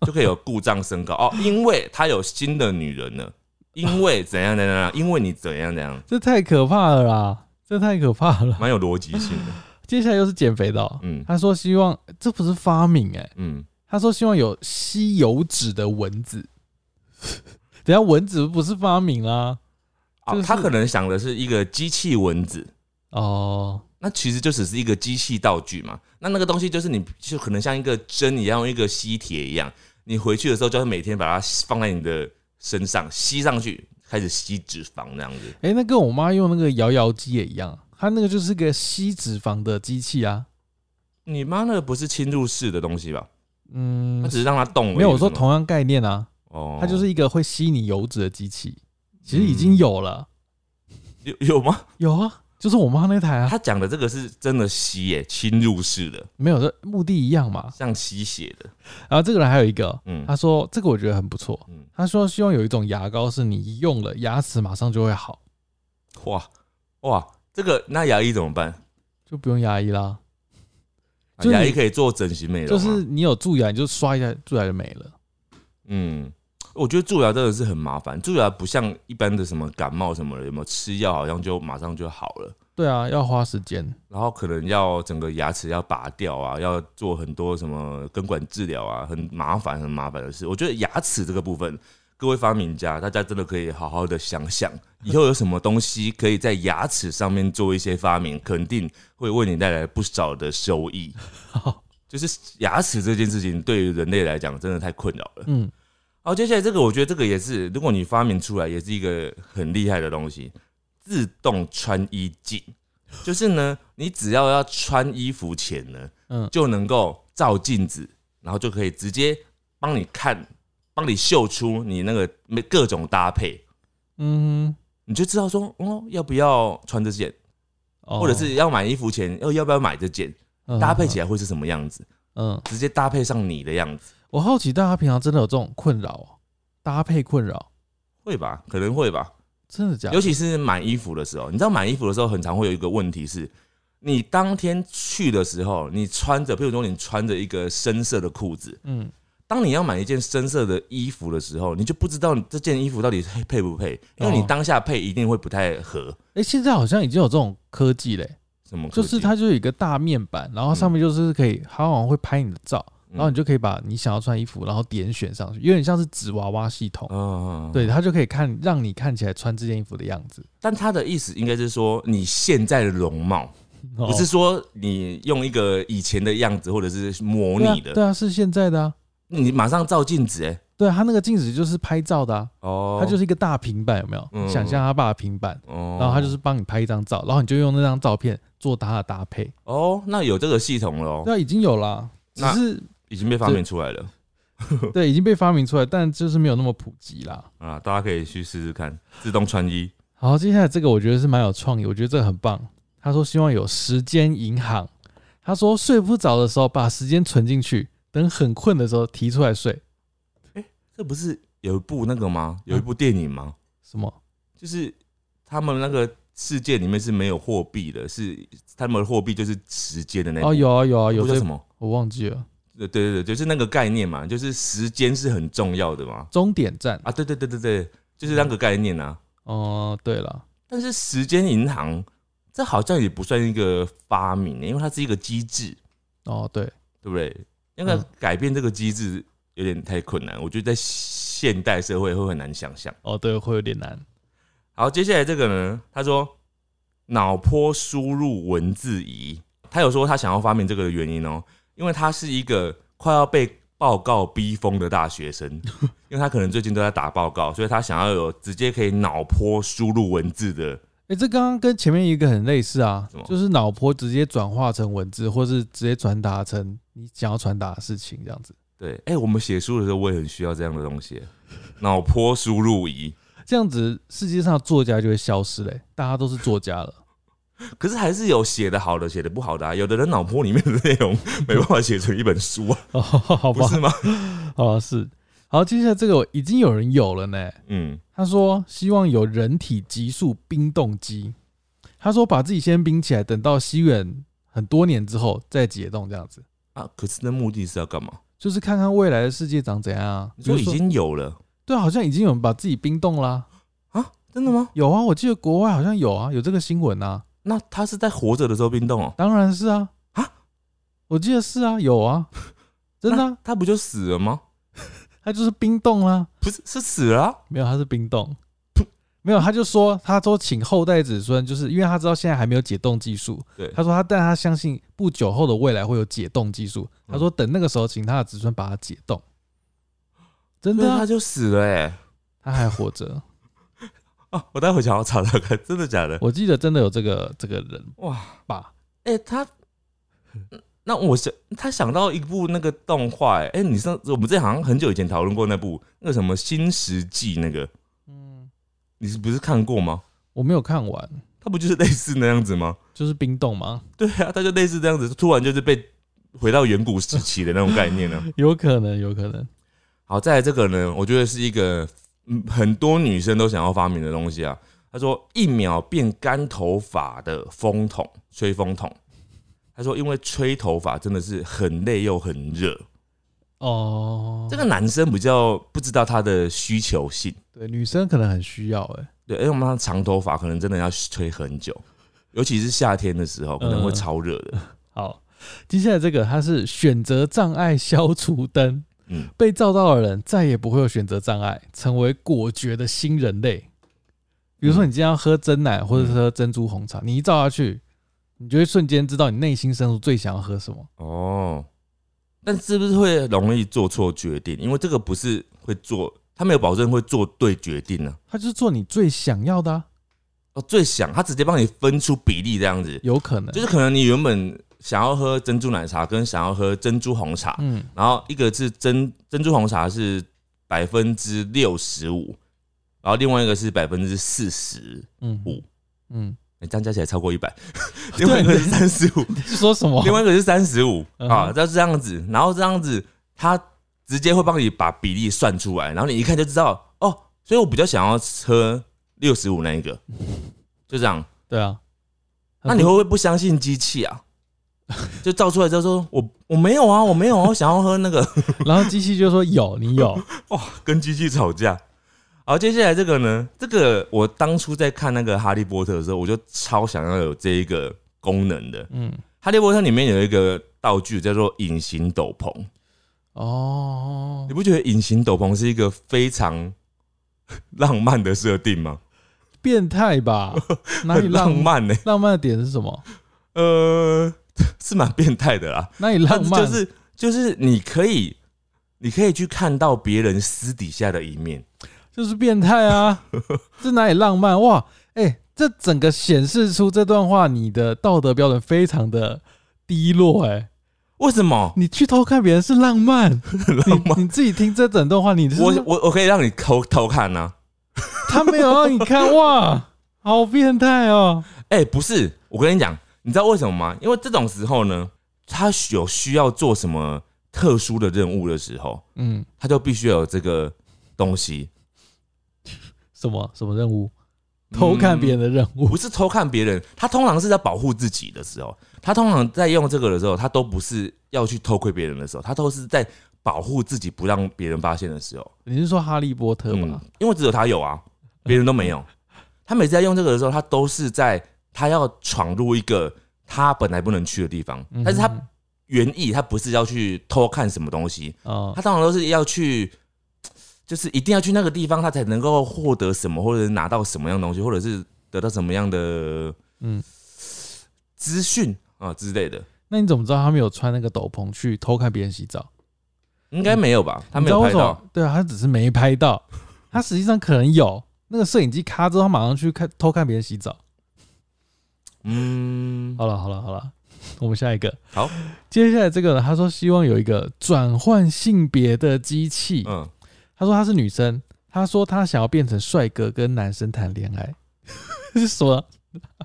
就可以有故障申告哦，因为他有新的女人了，因为怎样怎样怎样，因为你怎样怎样，这太可怕了啦！这太可怕了。蛮有逻辑性的。接下来又是减肥的哦、嗯他说希望这不是发明哎、嗯，他说希望有吸油脂的蚊子。等一下蚊子不是发明啦、就是啊，他可能想的是一个机器蚊子。哦，那其实就只是一个机器道具嘛。那那个东西就是你就可能像一个针一样，用一个吸铁一样，你回去的时候就是每天把它放在你的身上吸上去，开始吸脂肪那样子。哎、那跟我妈用那个摇摇机也一样，它那个就是个吸脂肪的机器啊。你妈那个不是侵入式的东西吧？嗯它，只是让它动。没有，我说同样概念啊，哦，它就是一个会吸你油脂的机器，其实已经有了，有有吗？有啊，就是我妈那台啊，他讲的这个是真的吸耶，侵入式的，没有，这目的一样嘛。像吸血的。然后这个人还有一个，嗯他说这个我觉得很不错，嗯，他说希望有一种牙膏是你一用了牙齿马上就会好，哇哇，这个那牙医怎么办？就不用牙医啦，啊就牙医可以做整形美容吗，就是你有蛀牙你就刷一下，蛀牙就没了。嗯，我觉得蛀牙真的是很麻烦，蛀牙不像一般的什么感冒什么的，有没有吃药好像就马上就好了，对啊，要花时间。然后可能要整个牙齿要拔掉啊，要做很多什么根管治疗啊，很麻烦很麻烦的事。我觉得牙齿这个部分，各位发明家，大家真的可以好好的想想，以后有什么东西可以在牙齿上面做一些发明，肯定会为你带来不少的收益。就是牙齿这件事情对于人类来讲真的太困扰了。嗯，好，接下来这个我觉得这个也是，如果你发明出来，也是一个很厉害的东西，自动穿衣镜。就是呢，你只要要穿衣服前呢，嗯就能够照镜子，然后就可以直接帮你看，帮你秀出你那个每各种搭配，嗯你就知道说，哦，要不要穿这件，哦或者是要买衣服前要要不要买这件，搭配起来。来会是什么样子，嗯，直接搭配上你的样子，我好奇大家平常真的有这种困扰哦，搭配困扰，会吧？可能会吧。真的假的？尤其是买衣服的时候，你知道买衣服的时候，很常会有一个问题是，你当天去的时候，你穿着，譬如说你穿着一个深色的裤子，嗯，当你要买一件深色的衣服的时候，你就不知道你这件衣服到底配配不配，因为你哦当下配一定会不太合。哎、现在好像已经有这种科技嘞，什么？就是它就有一个大面板，然后上面就是可以，它好像会拍你的照，然后你就可以把你想要穿衣服，然后点选上去，有点像是纸娃娃系统。嗯，对，它就可以看让你看起来穿这件衣服的样子，但它的意思应该是说，你现在的容貌，不不是说你用一个以前的样子，或者是模拟的，对啊，是现在的啊。你马上照镜子，哎，对啊，它那个镜子就是拍照的啊，哦，它就是一个大平板，有没有？嗯想象他爸的平板，哦，然后他就是帮你拍一张照，然后你就用那张照片做他的搭配。哦，那有这个系统了哦，对啊，已经有啦，只是已经被发明出来了对 已经被发明出来，但就是没有那么普及啦。啊！大家可以去试试看，自动穿衣。好，接下来这个我觉得是蛮有创意，我觉得这个很棒。他说希望有时间银行，他说睡不着的时候把时间存进去，等很困的时候提出来睡。哎这不是有一部那个吗？有一部电影吗？什么？就是他们那个世界里面是没有货币的，是他们的货币就是时间的那哦，有啊有啊有这那部叫什么？我忘记了。对对对，就是那个概念嘛，就是时间是很重要的嘛。终点站。啊，对对对对对，就是那个概念啊。哦，对了，但是时间银行这好像也不算一个发明，因为它是一个机制，哦对，对不对？那个嗯改变这个机制有点太困难，我觉得在现代社会会很难想象。哦对，会有点难。好，接下来这个呢，他说脑波输入文字仪，他有说他想要发明这个的原因哦，因为他是一个快要被报告逼疯的大学生，因为他可能最近都在打报告，所以他想要有直接可以脑波输入文字的，哎、这刚刚跟前面一个很类似啊，就是脑波直接转化成文字，或是直接传达成你想要传达的事情，这样子。对，哎、我们写书的时候我也很需要这样的东西，脑波输入仪。这样子，世界上作家就会消失嘞、大家都是作家了。可是还是有写的好的，写的不好的啊。有的人脑波里面的内容 没办法写成一本书啊，哦，好吧，不是吗？哦是。好，接下来这个已经有人有了呢。嗯，他说希望有人体急速冰冻机。他说把自己先冰起来，等到西元很多年之后再解冻，这样子啊，可是那目的是要干嘛？就是看看未来的世界长怎样啊。你说已经有了对啊，好像已经有人把自己冰冻啦、啊？真的吗？有啊，我记得国外好像有啊，有这个新闻啊。那他是在活着的时候冰冻哦？当然是啊啊，我记得是啊，有啊，真的啊、他不就死了吗？他就是冰冻啦、不是，是死了、啊。没有，他是冰冻。没有，他就说，他说请后代子孙，就是因为他知道现在还没有解冻技术。对他说他，但他相信不久后的未来会有解冻技术。嗯他说等那个时候，请他的子孙把它解冻。真的、啊他，就死了哎、他还活着。哦！我待会想要查查看，真的假的？我记得真的有这个这个人哇！吧？哎、他，那我想他想到一部那个动画、哎，哎，你上我们这好像很久以前讨论过那部那个什么《新石纪》那个，嗯，你是不是看过吗？我没有看完，它不就是类似那样子吗？就是冰冻吗？对啊，他就类似这样子，突然就是被回到远古时期的那种概念呢。有可能，有可能。好，再来这个呢，我觉得是一个嗯很多女生都想要发明的东西啊。他说一秒变干头发的风筒，吹风筒。他说因为吹头发真的是很累又很热，哦，这个男生比较不知道他的需求性。对女生可能很需要哎、对，因为我们长头发可能真的要吹很久，尤其是夏天的时候，可能会嗯。超热的。好，接下来这个它是选择障碍消除灯，嗯，被照到的人再也不会有选择障碍，成为果决的新人类。比如说，你今天要喝真奶或者是喝珍珠红茶，你一照下去，你就会瞬间知道你内心深处最想要喝什么。哦，但是不是会容易做错决定？因为这个不是会做，他没有保证会做对决定呢、他就是做你最想要的、啊，哦，最想他直接帮你分出比例这样子，有可能就是可能你原本想要喝珍珠奶茶，跟想要喝珍珠红茶，嗯，然后一个是珍珍珠红茶是百分之六十五，然后另外一个是百分之四十，嗯五嗯，这样加起来超过一百，另外一个是三十五，你是说什么？另外一个是三十五嗯啊，就是这样子，然后这样子，他直接会帮你把比例算出来，然后你一看就知道哦，所以我比较想要喝六十五那一个，就这样。对啊，那你会不会不相信机器啊？就照出来之后说，我我没有啊，我没有啊，我想要喝那个，然后机器就说有，你有，哇跟机器吵架。好，接下来这个呢，这个我当初在看那个《哈利波特》的时候，我就超想要有这一个功能的。《嗯，哈利波特》里面有一个道具叫做隐形斗篷，哦你，不觉得隐形斗篷是一个非常 浪漫的设定吗？变态吧？哪里浪浪漫呢、浪漫的点是什么？呃，是蛮变态的啦。那你浪漫？就是就是你可以，你可以去看到别人私底下的一面。就是变态啊！这哪里浪漫哇？哎、这整个显示出这段话你的道德标准非常的低落哎、为什么？你去偷看别人是浪漫，浪漫你你自己听这整段话，你是我我我可以让你偷偷看呐、他没有让你看哇，好变态哦！哎、不是，我跟你讲，你知道为什么吗？因为这种时候呢，他有需要做什么特殊的任务的时候，嗯，他就必须要有这个东西。什么什么任务？偷看别人的任务不是偷看别人，他通常是在保护自己的时候，他通常在用这个的时候，他都不是要去偷窥别人的时候，他都是在保护自己不让别人发现的时候。你是说哈利波特嗯吗？，因为只有他有啊，别人都没有。他每次在用这个的时候，他都是在他要闯入一个他本来不能去的地方，嗯但是他原意他不是要去偷看什么东西，哦他通常都是要去，就是一定要去那个地方，他才能够获得什么，或者是拿到什么样的东西，或者是得到什么样的嗯，资讯啊之类的。那你怎么知道他没有穿那个斗篷去偷看别人洗澡？应该没有吧？他没有拍到。？对啊，他只是没拍到，他实际上可能有。那个摄影机咔之后，他马上去看偷看别人洗澡。嗯，好了好了好了，我们下一个。好，接下来这个呢，他说希望有一个转换性别的机器。嗯，他说他是女生，他说他想要变成帅哥跟男生谈恋爱。是什么？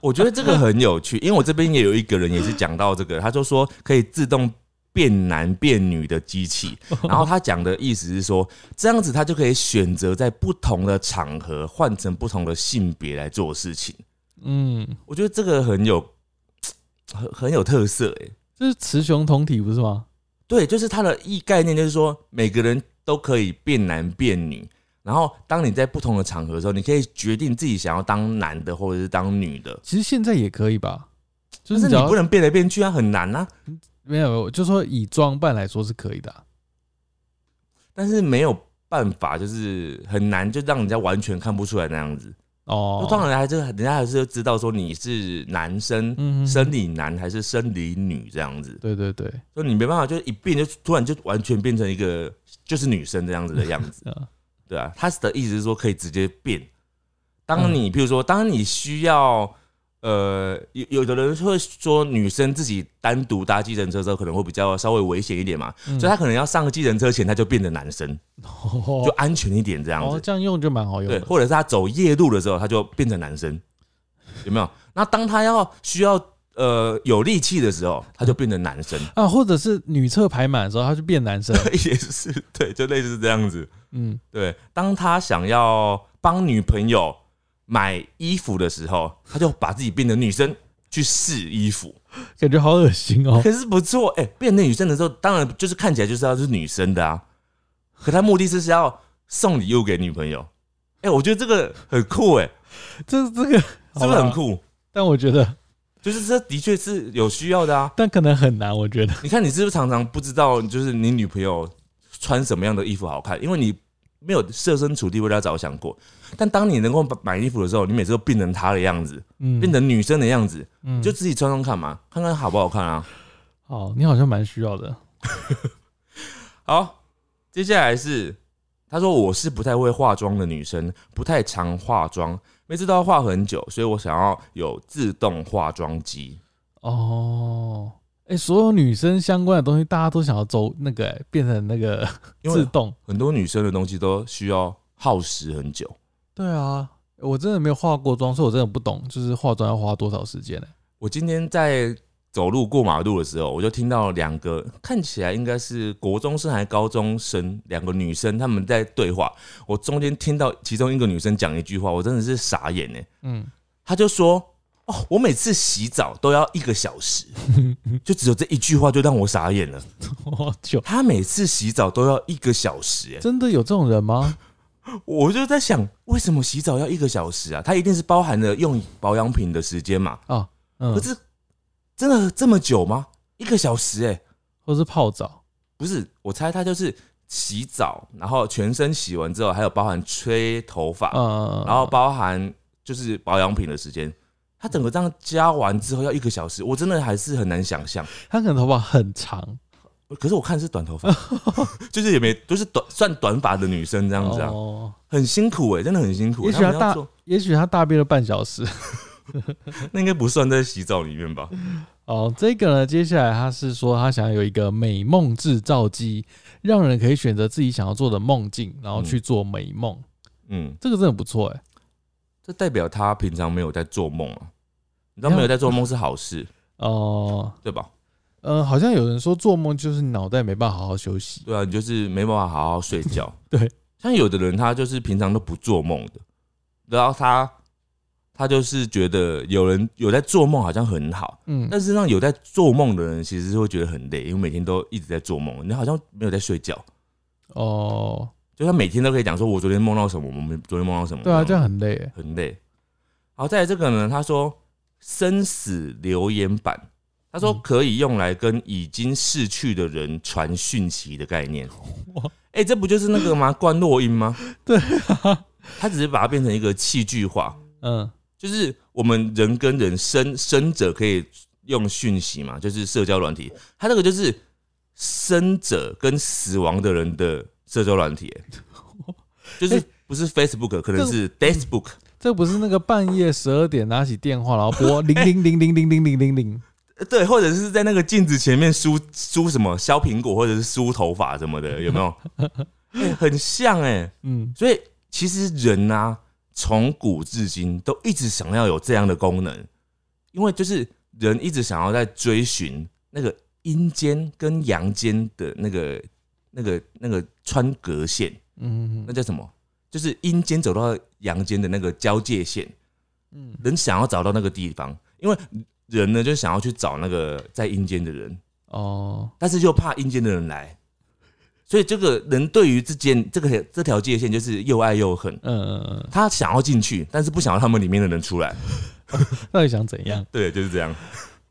我觉得这个很有趣，因为我这边也有一个人也是讲到这个，他就说可以自动变男变女的机器，然后他讲的意思是说，这样子他就可以选择在不同的场合换成不同的性别来做事情。嗯，我觉得这个很有很很有特色诶、这是雌雄同体不是吗？对，就是它的意概念，就是说每个人都可以变男变女，然后当你在不同的场合的时候，你可以决定自己想要当男的或者是当女的，其实现在也可以吧，就是你不能变来变去啊，很难啊。没有，就说以装扮来说是可以的啊、但是没有办法，就是很难，就让人家完全看不出来那样子。哦。当然还是人家还是知道说你是男生，嗯生理男还是生理女这样子，对对对，所以你没办法，就一变就突然就完全变成一个就是女生这样子的样子。啊，对啊，他的意思是说可以直接变。当嗯你譬如说，当你需要，呃，有有的人会说女生自己单独搭计程车的时候，可能会比较稍微危险一点嘛，嗯所以他可能要上个计程车前，他就变成男生，就哦安全一点这样哦，子。这样用就蛮好用对，或者是他走夜路的时候，他就变成男生，有没有？那当他要需要呃有力气的时候，他就变成男生，啊，或者是女厕排满的时候，他就变男生。也是对，就类似这样子。嗯，对，当他想要帮女朋友买衣服的时候，他就把自己变成女生去试衣服。感觉好恶心哦。可是不错，哎、变成女生的时候，当然就是看起来就是要是女生的啊。可他目的是是要送礼物给女朋友。哎、我觉得这个很酷、哎，这这个是不是很？酷？但我觉得，就是这的确是有需要的啊。但可能很难。我觉得，你看，你是不是常常不知道，就是你女朋友穿什么样的衣服好看？因为你没有设身处地为她着想过。但当你能够买衣服的时候，你每次都变成她的样子，嗯，变成女生的样子，嗯就自己穿穿看嘛，看看好不好看啊。好，你好像蛮需要的。好，接下来是她说我是不太会化妆的女生，不太常化妆，每次都要化很久，所以我想要有自动化妆机。哦，哎、所有女生相关的东西，大家都想要走那个、哎变成那个自动。很多女生的东西都需要耗时很久。对啊，我真的没有化过妆，所以我真的不懂，就是化妆要花多少时间呢、我今天在走路过马路的时候，我就听到两个看起来应该是国中生还是高中生，两个女生她们在对话。我中间听到其中一个女生讲一句话，我真的是傻眼呢。嗯，她就说：“哦，我每次洗澡都要一个小时。”就只有这一句话就让我傻眼了。多久，他每次洗澡都要一个小时，哎，真的有这种人吗？我就在想，为什么洗澡要一个小时啊？它一定是包含了用保养品的时间嘛？啊，嗯可，是真的这么久吗？一个小时哎、或是泡澡，不是，我猜他就是洗澡，然后全身洗完之后，还有包含吹头发，嗯，然后包含就是保养品的时间。他整个这样加完之后要一个小时，我真的还是很难想象。他可能头发很长，可是我看是短头发，就是也没都是短算短发的女生这样子啊，哦，很辛苦哎、真的很辛苦。也许他大也许他大便了半小时。那应该不算在洗澡里面吧？哦，这个呢，接下来他是说他想要有一个美梦制造机，让人可以选择自己想要做的梦境，然后去做美梦。嗯，这个真的不错哎。这代表他平常没有在做梦啊。你知道没有在做梦是好事，哦、对吧？嗯，好像有人说做梦就是脑袋没办法好好休息。对啊，你就是没办法好好睡觉。对，像有的人他就是平常都不做梦的，然后他他就是觉得有人有在做梦好像很好，嗯，但是让有在做梦的人其实是会觉得很累，因为每天都一直在做梦，你好像没有在睡觉。哦，就他每天都可以讲说，我昨天梦到什么，我们昨天梦到什么。对啊，这样很累哎。很累。好，再来这个呢，他说生死留言板，他说嗯可以用来跟已经逝去的人传讯息的概念。哇哎、这不就是那个吗？关落音吗？对啊，他只是把它变成一个器具化，嗯，就是我们人跟人生生者可以用讯息嘛，就是社交软体。它这个就是生者跟死亡的人的社交软体、欸 就是不是 Facebook，可能是 Facebook。这不是那个半夜十二点拿起电话，然后拨零零零零零零零零零。对，或者是在那个镜子前面梳梳什么削苹果，或者是梳头发什么的，有没有？欸很像哎、嗯，所以其实人啊，从古至今都一直想要有这样的功能，因为就是人一直想要在追寻那个阴间跟阳间的那个、那个、那个穿隔线，嗯那叫什么？就是阴间走到阳间的那个交界线，嗯人想要找到那个地方，因为人呢就想要去找那个在阴间的人，哦，但是又怕阴间的人来，所以这个人对于之间这个这条界限就是又爱又恨。嗯嗯嗯，他想要进去，但是不想要他们里面的人出来。到底想怎样？对，就是这样。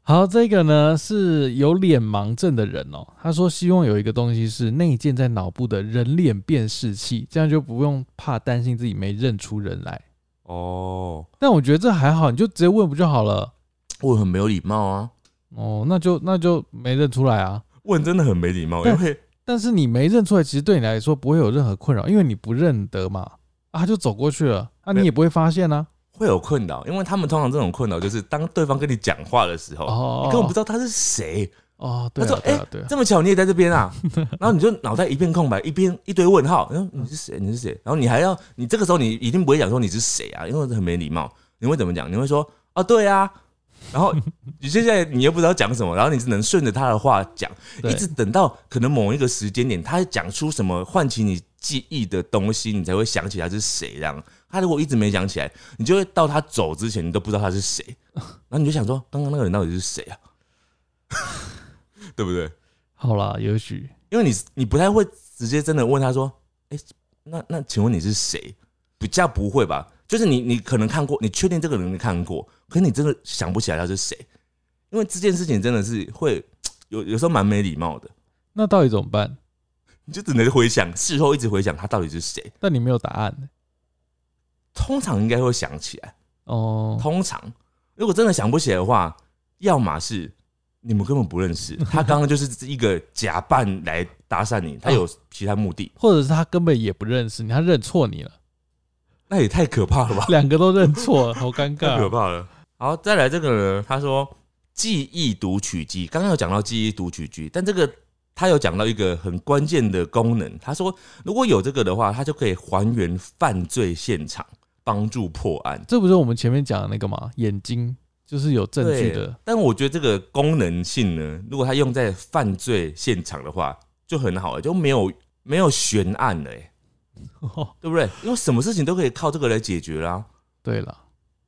好，这个呢是有脸盲症的人哦。他说希望有一个东西是内建在脑部的人脸辨识器，这样就不用怕担心自己没认出人来。哦，但我觉得这还好，你就直接问不就好了？问很没有礼貌啊，哦，那就那就没认出来啊。问真的很没礼貌，对因为但是你没认出来，其实对你来说不会有任何困扰，因为你不认得嘛。啊，他就走过去了，啊，你也不会发现啊。会有困扰，因为他们通常这种困扰就是当对方跟你讲话的时候，哦，你根本不知道他是谁。哦，对啊，他说对啊，对啊，这么巧你也在这边啊，然后你就脑袋一片空白，一边一堆问号，然后你是谁？你是谁？然后你还要，你这个时候你一定不会讲说你是谁啊，因为很没礼貌。你会怎么讲？你会说啊，对啊。然后你现在你又不知道讲什么，然后你只能顺着他的话讲，一直等到可能某一个时间点，他讲出什么唤起你记忆的东西，你才会想起他是谁。这样，他如果一直没讲起来，你就会到他走之前，你都不知道他是谁，然后你就想说，刚刚那个人到底是谁啊？对不对？好啦，也许因为你你不太会直接真的问他说，哎、那那请问你是谁？比较不会吧？就是你你可能看过，你确定这个人你看过，可是你真的想不起来他是谁，因为这件事情真的是会有有时候蛮没礼貌的，那到底怎么办？你就只能回想，事后一直回想他到底是谁，但你没有答案通常应该会想起来。哦。通常如果真的想不起来的话，要么是你们根本不认识，他刚刚就是一个假扮来搭讪你，他有其他目的，或者是他根本也不认识你，他认错你了，那也太可怕了吧？两个都认错了，好尴尬太可。怕了。好，再来这个呢，他说记忆读取机，刚刚有讲到记忆读取机，但这个他有讲到一个很关键的功能，他说如果有这个的话，他就可以还原犯罪现场，帮助破案。这不是我们前面讲的那个吗？眼睛就是有证据的，但我觉得这个功能性呢，如果它用在犯罪现场的话，就很好了，就没有没有悬案了、欸，对不对？因为什么事情都可以靠这个来解决啦，对了，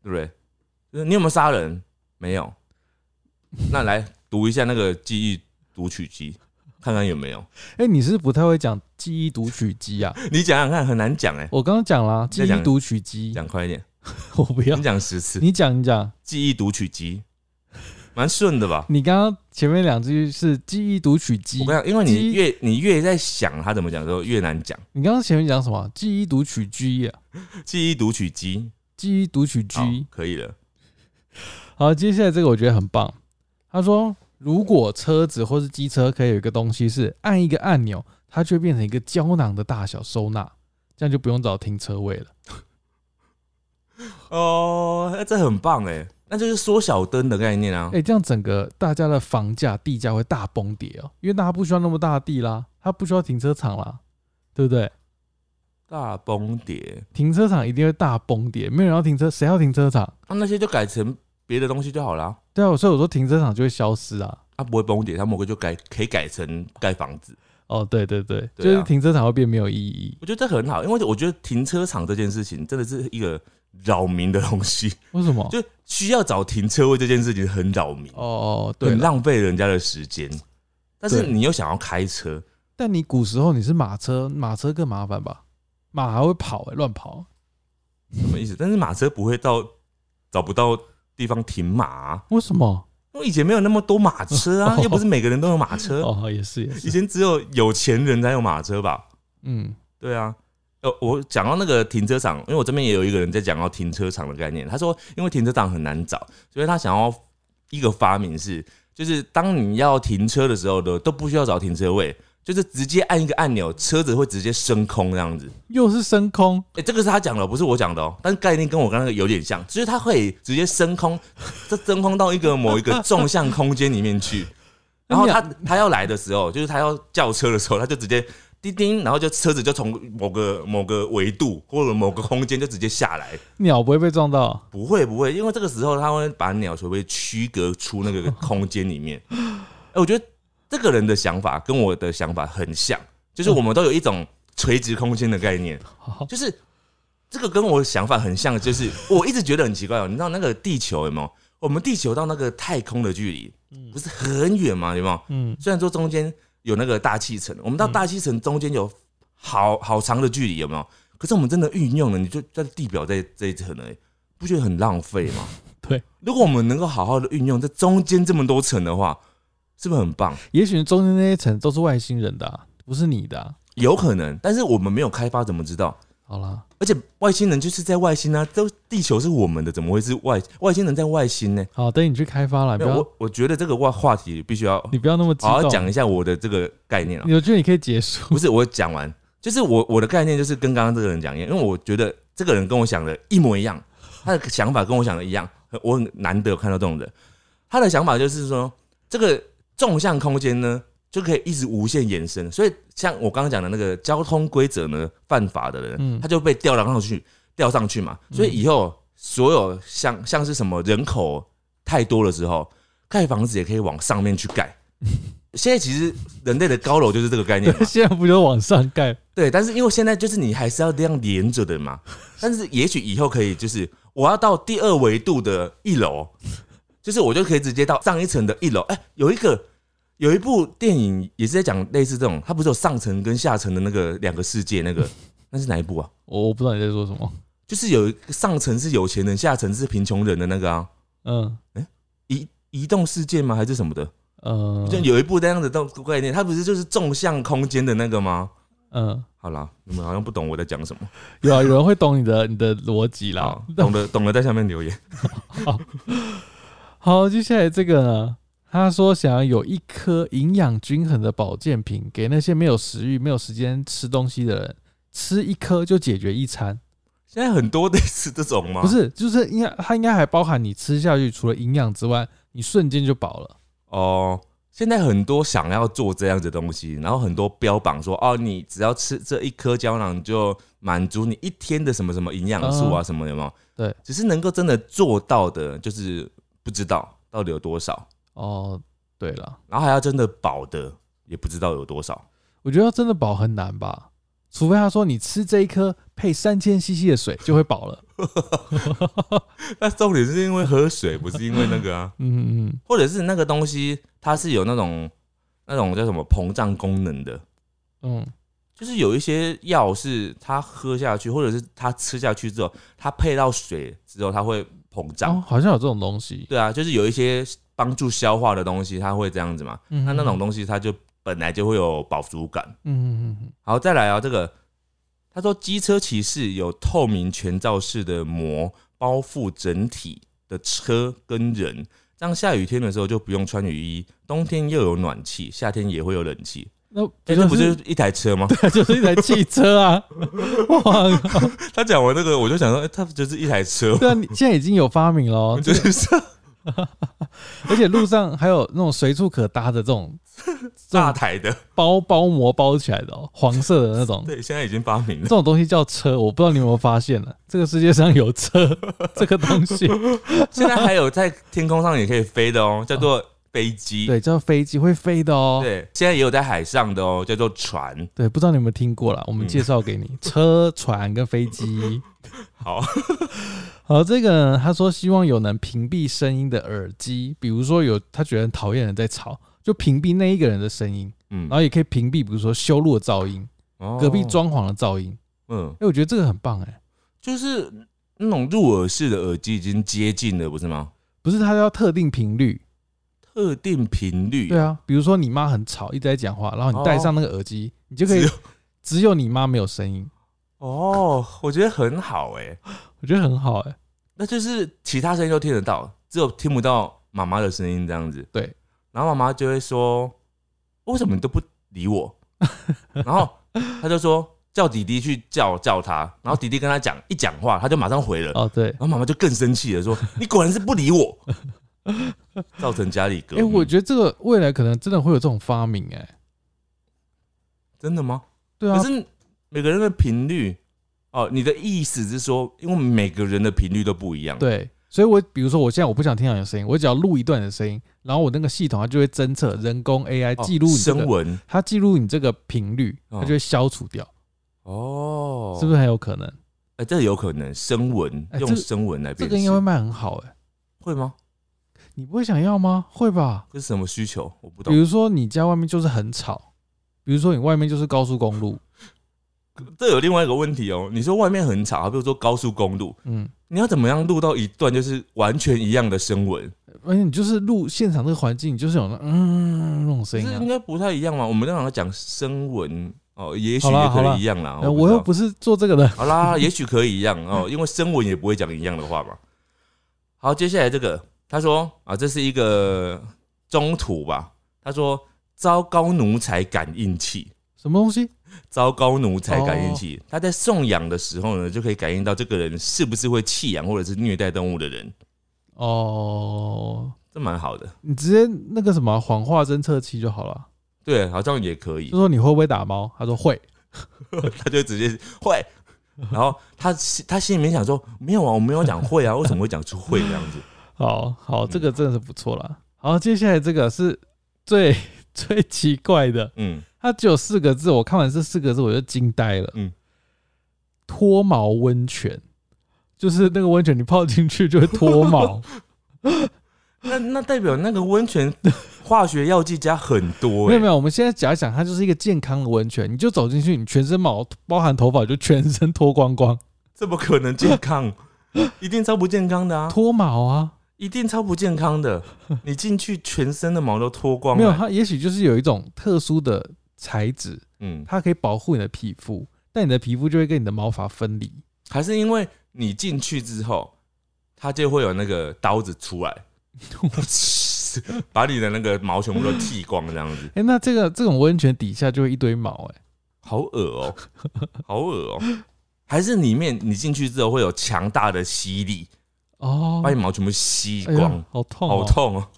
对不对？就是你有没有杀人？没有。那来读一下那个记忆读取机，看看有没有。哎、你是不太会讲记忆读取机啊？你讲讲看，很难讲哎、我刚刚讲了，记忆读取机，讲快一点，我不要你，讲十次。你讲，你讲，记忆读取机，蛮顺的吧？你刚刚前面两句是记忆读取机我，跟因为你越你越在想它怎么讲的时候，越难讲。你刚刚前面讲什么？记忆读取机啊，记忆读取机，记忆读取好 G。可以了。好，接下来这个我觉得很棒。他说，如果车子或是机车可以有一个东西是按一个按钮，它就会变成一个胶囊的大小收纳，这样就不用找停车位了。哦，那这很棒哎，那就是缩小灯的概念啊哎、。这样整个大家的房价、地价会大崩跌哦，因为大家不需要那么大的地啦，它不需要停车场啦，对不对？大崩跌，停车场一定会大崩跌，没有人要停车，谁要停车场？那那些就改成别的东西就好了啊。对啊，所以我说停车场就会消失啊。它不会崩跌，它某个就改可以改成盖房子。哦，对对对，就是停车场会变没有意义。我觉得这很好，因为我觉得停车场这件事情真的是一个扰民的东西，为什么？就需要找停车位这件事情很扰民，哦哦，对很，浪费人家的时间。但是你又想要开车，但你古时候你是马车，马车更麻烦吧？马还会跑、欸，乱跑。什么意思？但是马车不会到找不到地方停马、啊，为什么？因为以前没有那么多马车啊，哦又不是每个人都有马车。哦，也是也以，前只有有钱人才有马车吧？嗯，对啊。呃，我讲到那个停车场，因为我这边也有一个人在讲到停车场的概念。他说，因为停车场很难找，所以他想要一个发明是，就是当你要停车的时候呢，都不需要找停车位，就是直接按一个按钮，车子会直接升空这样子。又是升空，哎、这个是他讲的，不是我讲的哦。但是概念跟我刚刚有点像，就是它可以直接升空，这升空到一个某一个纵向空间里面去。然后他他要来的时候，就是他要叫车的时候，他就直接叮叮，然后就车子就从某个某个维度或者某个空间就直接下来，鸟不会被撞到。不会不会，因为这个时候他会把鸟球被区隔出那个空间里面。哎、我觉得这个人的想法跟我的想法很像，就是我们都有一种垂直空间的概念，就是这个跟我的想法很像，就是我一直觉得很奇怪哦，你知道那个地球有没有？我们地球到那个太空的距离不是很远吗？有没有？嗯，虽然说中间有那个大气层，我们到大气层中间有好好长的距离，有没有？可是我们真的运用了，你就在地表在这一层而已，不觉得很浪费吗？对，如果我们能够好好的运用这中间这么多层的话，是不是很棒？也许中间那一层都是外星人的啊、不是你的啊、有可能，但是我们没有开发，怎么知道？好啦，而且外星人就是在外星啊，都地球是我们的，怎么会是外外星人在外星呢？好，等你去开发了，不要我我觉得这个话话题必须要 你不要那么激好好。讲一下我的这个概念啊。我觉得你可以结束。不是我讲完，就是我我的概念就是跟刚刚这个人讲一样，因为我觉得这个人跟我想的一模一样，他的想法跟我想的一样，我很难得有看到这种人。他的想法就是说，这个纵向空间呢就可以一直无限延伸，所以像我刚刚讲的那个交通规则呢犯法的人，嗯。他就被调上去，吊上去嘛，所以以后所有像像是什么人口太多的时候，盖房子也可以往上面去盖。现在其实人类的高楼就是这个概念嘛，现在不就往上盖？对，但是因为现在就是你还是要这样连着的嘛，但是也许以后可以，就是我要到第二维度的一楼，就是我就可以直接到上一层的一楼。哎、有一个有一部电影也是在讲类似这种，它不是有上层跟下层的那个两个世界，那个 那是哪一部啊？我我不知道你在说什么。就是有一个上层是有钱人，下层是贫穷人的那个啊，嗯哎移移动世界吗？还是什么的？嗯就有一部那样的动概念，它不是就是纵向空间的那个吗？嗯，好啦，你们好像不懂我在讲什么。有啊，有人会懂你的你的逻辑啦。，懂的懂的在下面留言。好，接下来这个呢，他说想要有一颗营养均衡的保健品，给那些没有食欲、没有时间吃东西的人，吃一颗就解决一餐。现在很多类似这种吗？不，是，就是应该它应该还包含你吃下去，除了营养之外，你瞬间就饱了。哦，现在很多想要做这样子的东西，然后很多标榜说，哦，你只要吃这一颗胶囊就满足你一天的什么什么营养素啊，嗯什么有没有？对，只是能够真的做到的，就是不知道到底有多少，哦，对了，然后还要真的饱的，也不知道有多少。我觉得要真的饱很难吧，除非他说你吃这一颗配三千 CC 的水就会饱了。那重点是因为喝水，不是因为那个啊，嗯嗯。或者是那个东西它是有那种那种叫什么膨胀功能的，嗯。就是有一些药是它喝下去，或者是它吃下去之后，它配到水之后，它会膨嗯，胀。哦，好像有这种东西。对啊，就是有一些帮助消化的东西，它会这样子嘛。嗯那那种东西，它就本来就会有饱足感。嗯嗯嗯好，再来啊，这个他说机车骑士有透明全罩式的膜包覆整体的车跟人，这样下雨天的时候就不用穿雨衣，冬天又有暖气，夏天也会有冷气。那不是一台车吗？对就是一台汽车啊！哇，他讲完那个，我就想说，哎、他不就是一台车？对啊，你现在已经有发明了哦，就是 而且路上还有那种随处可搭的这种这 种大台的，包包膜包起来的哦，黄色的那种，对，现在已经发明了这。种东西叫车，我不知道你有没有发现呢？这个世界上有车这个东西，现在还有在天空上也可以飞的哦，叫做飞机。对，叫飞机会飞的哦。对，现在也有在海上的哦，叫做船。对，不知道你有没有听过啦？我们嗯介绍给你，车、船跟飞机。好，好，这个呢，他说希望有能屏蔽声音的耳机，比如说有他觉得很讨厌人在吵，就屏蔽那一个人的声音，嗯然，后也可以屏蔽，比如说修路的噪音、哦隔壁，装潢的噪音。嗯，哎，我觉得这个很棒哎，就是那种入耳式的耳机已经接近了，不是吗？不是它要特定频率，特定频率，对，啊，比如说你妈很吵，一直在讲话，然后你戴上那个耳机，你就可以只有只有你妈没有声音，哦，我觉得很好哎，我觉得很好哎。那就是其他声音都听得到，只有听不到妈妈的声音这样子。对，然后妈妈就会说：“为什么你都不理我？” 然后他就说叫弟弟去叫叫他，然后弟弟跟他讲一讲话，他就马上回了。哦，对，然后妈妈就更生气了，说：“你果然是不理我。” 造成家里革哎、命。我觉得这个未来可能真的会有这种发明哎、真的吗？对啊。可，是每个人的频率，哦，你的意思是说，因为每个人的频率都不一样，，对，所以我比如说我现在我不想听到你的声音，我只要录一段的声音，然后我那个系统它就会侦测人工 AI 记录你这个，声纹，它记录你这个频率，哦。它就会消除掉，哦，是不是很有可能？哎、这有可能声纹用声纹来辨识，这个应该会卖很好哎、会吗？你不会想要吗？会吧？这是什么需求？我不懂。比如说你家外面就是很吵，比如说你外面就是高速公路，这有另外一个问题哦。你说外面很吵，比如说高速公路，嗯，你要怎么样录到一段就是完全一样的声纹？而且你就是录现场这个环境，你就是有那嗯那种声音啊可是应。该不太一样嘛。我们刚刚讲声纹哦，也许也可好啦能一样啦。我又不是做这个的，好啦，也许可以一样哦，因为声纹也不会讲一样的话嘛。好，接下来这个，他说啊，这是一个中途吧。他说糟糕奴才感应器，什么东西？糟糕奴才感应器，他在送养的时候呢，就可以感应到这个人是不是会弃养或者是虐待动物的人，哦，这蛮好的。你直接那个什么谎话侦测器就好了，对，好像也可以就，说你会不会打猫？他说会。他就直接会。然后他他心里面想说，没有啊，我没有讲会啊，为什么会讲出会这样子？好好，嗯这个真的是不错啦。好，接下来这个是最 最奇怪的，嗯，它只有四个字，我看完这四个字我就惊呆了。嗯，脱毛温泉，就是那个温泉你泡进去就会脱毛。那那代表那个温泉化学药剂加很多、欸，没有没有，我们现在讲一讲，它就是一个健康的温泉，你就走进去，你全身毛包含头发就全身脱光光，怎么可能健康？一定超不健康的啊！脱毛啊。一定超不健康的。你进去全身的毛都脱光了，没有，它也许就是有一种特殊的材质，嗯，它可以保护你的皮肤，但你的皮肤就会跟你的毛发分离。还是因为你进去之后，它就会有那个刀子出来，把你的那个毛全部都剃光，这样子，哎、那这个这种温泉底下就会一堆毛、哎，好恶哦、好恶哦、还是里面你进去之后会有强大的吸力，哦，把你毛全部吸光，好痛、好！痛哦、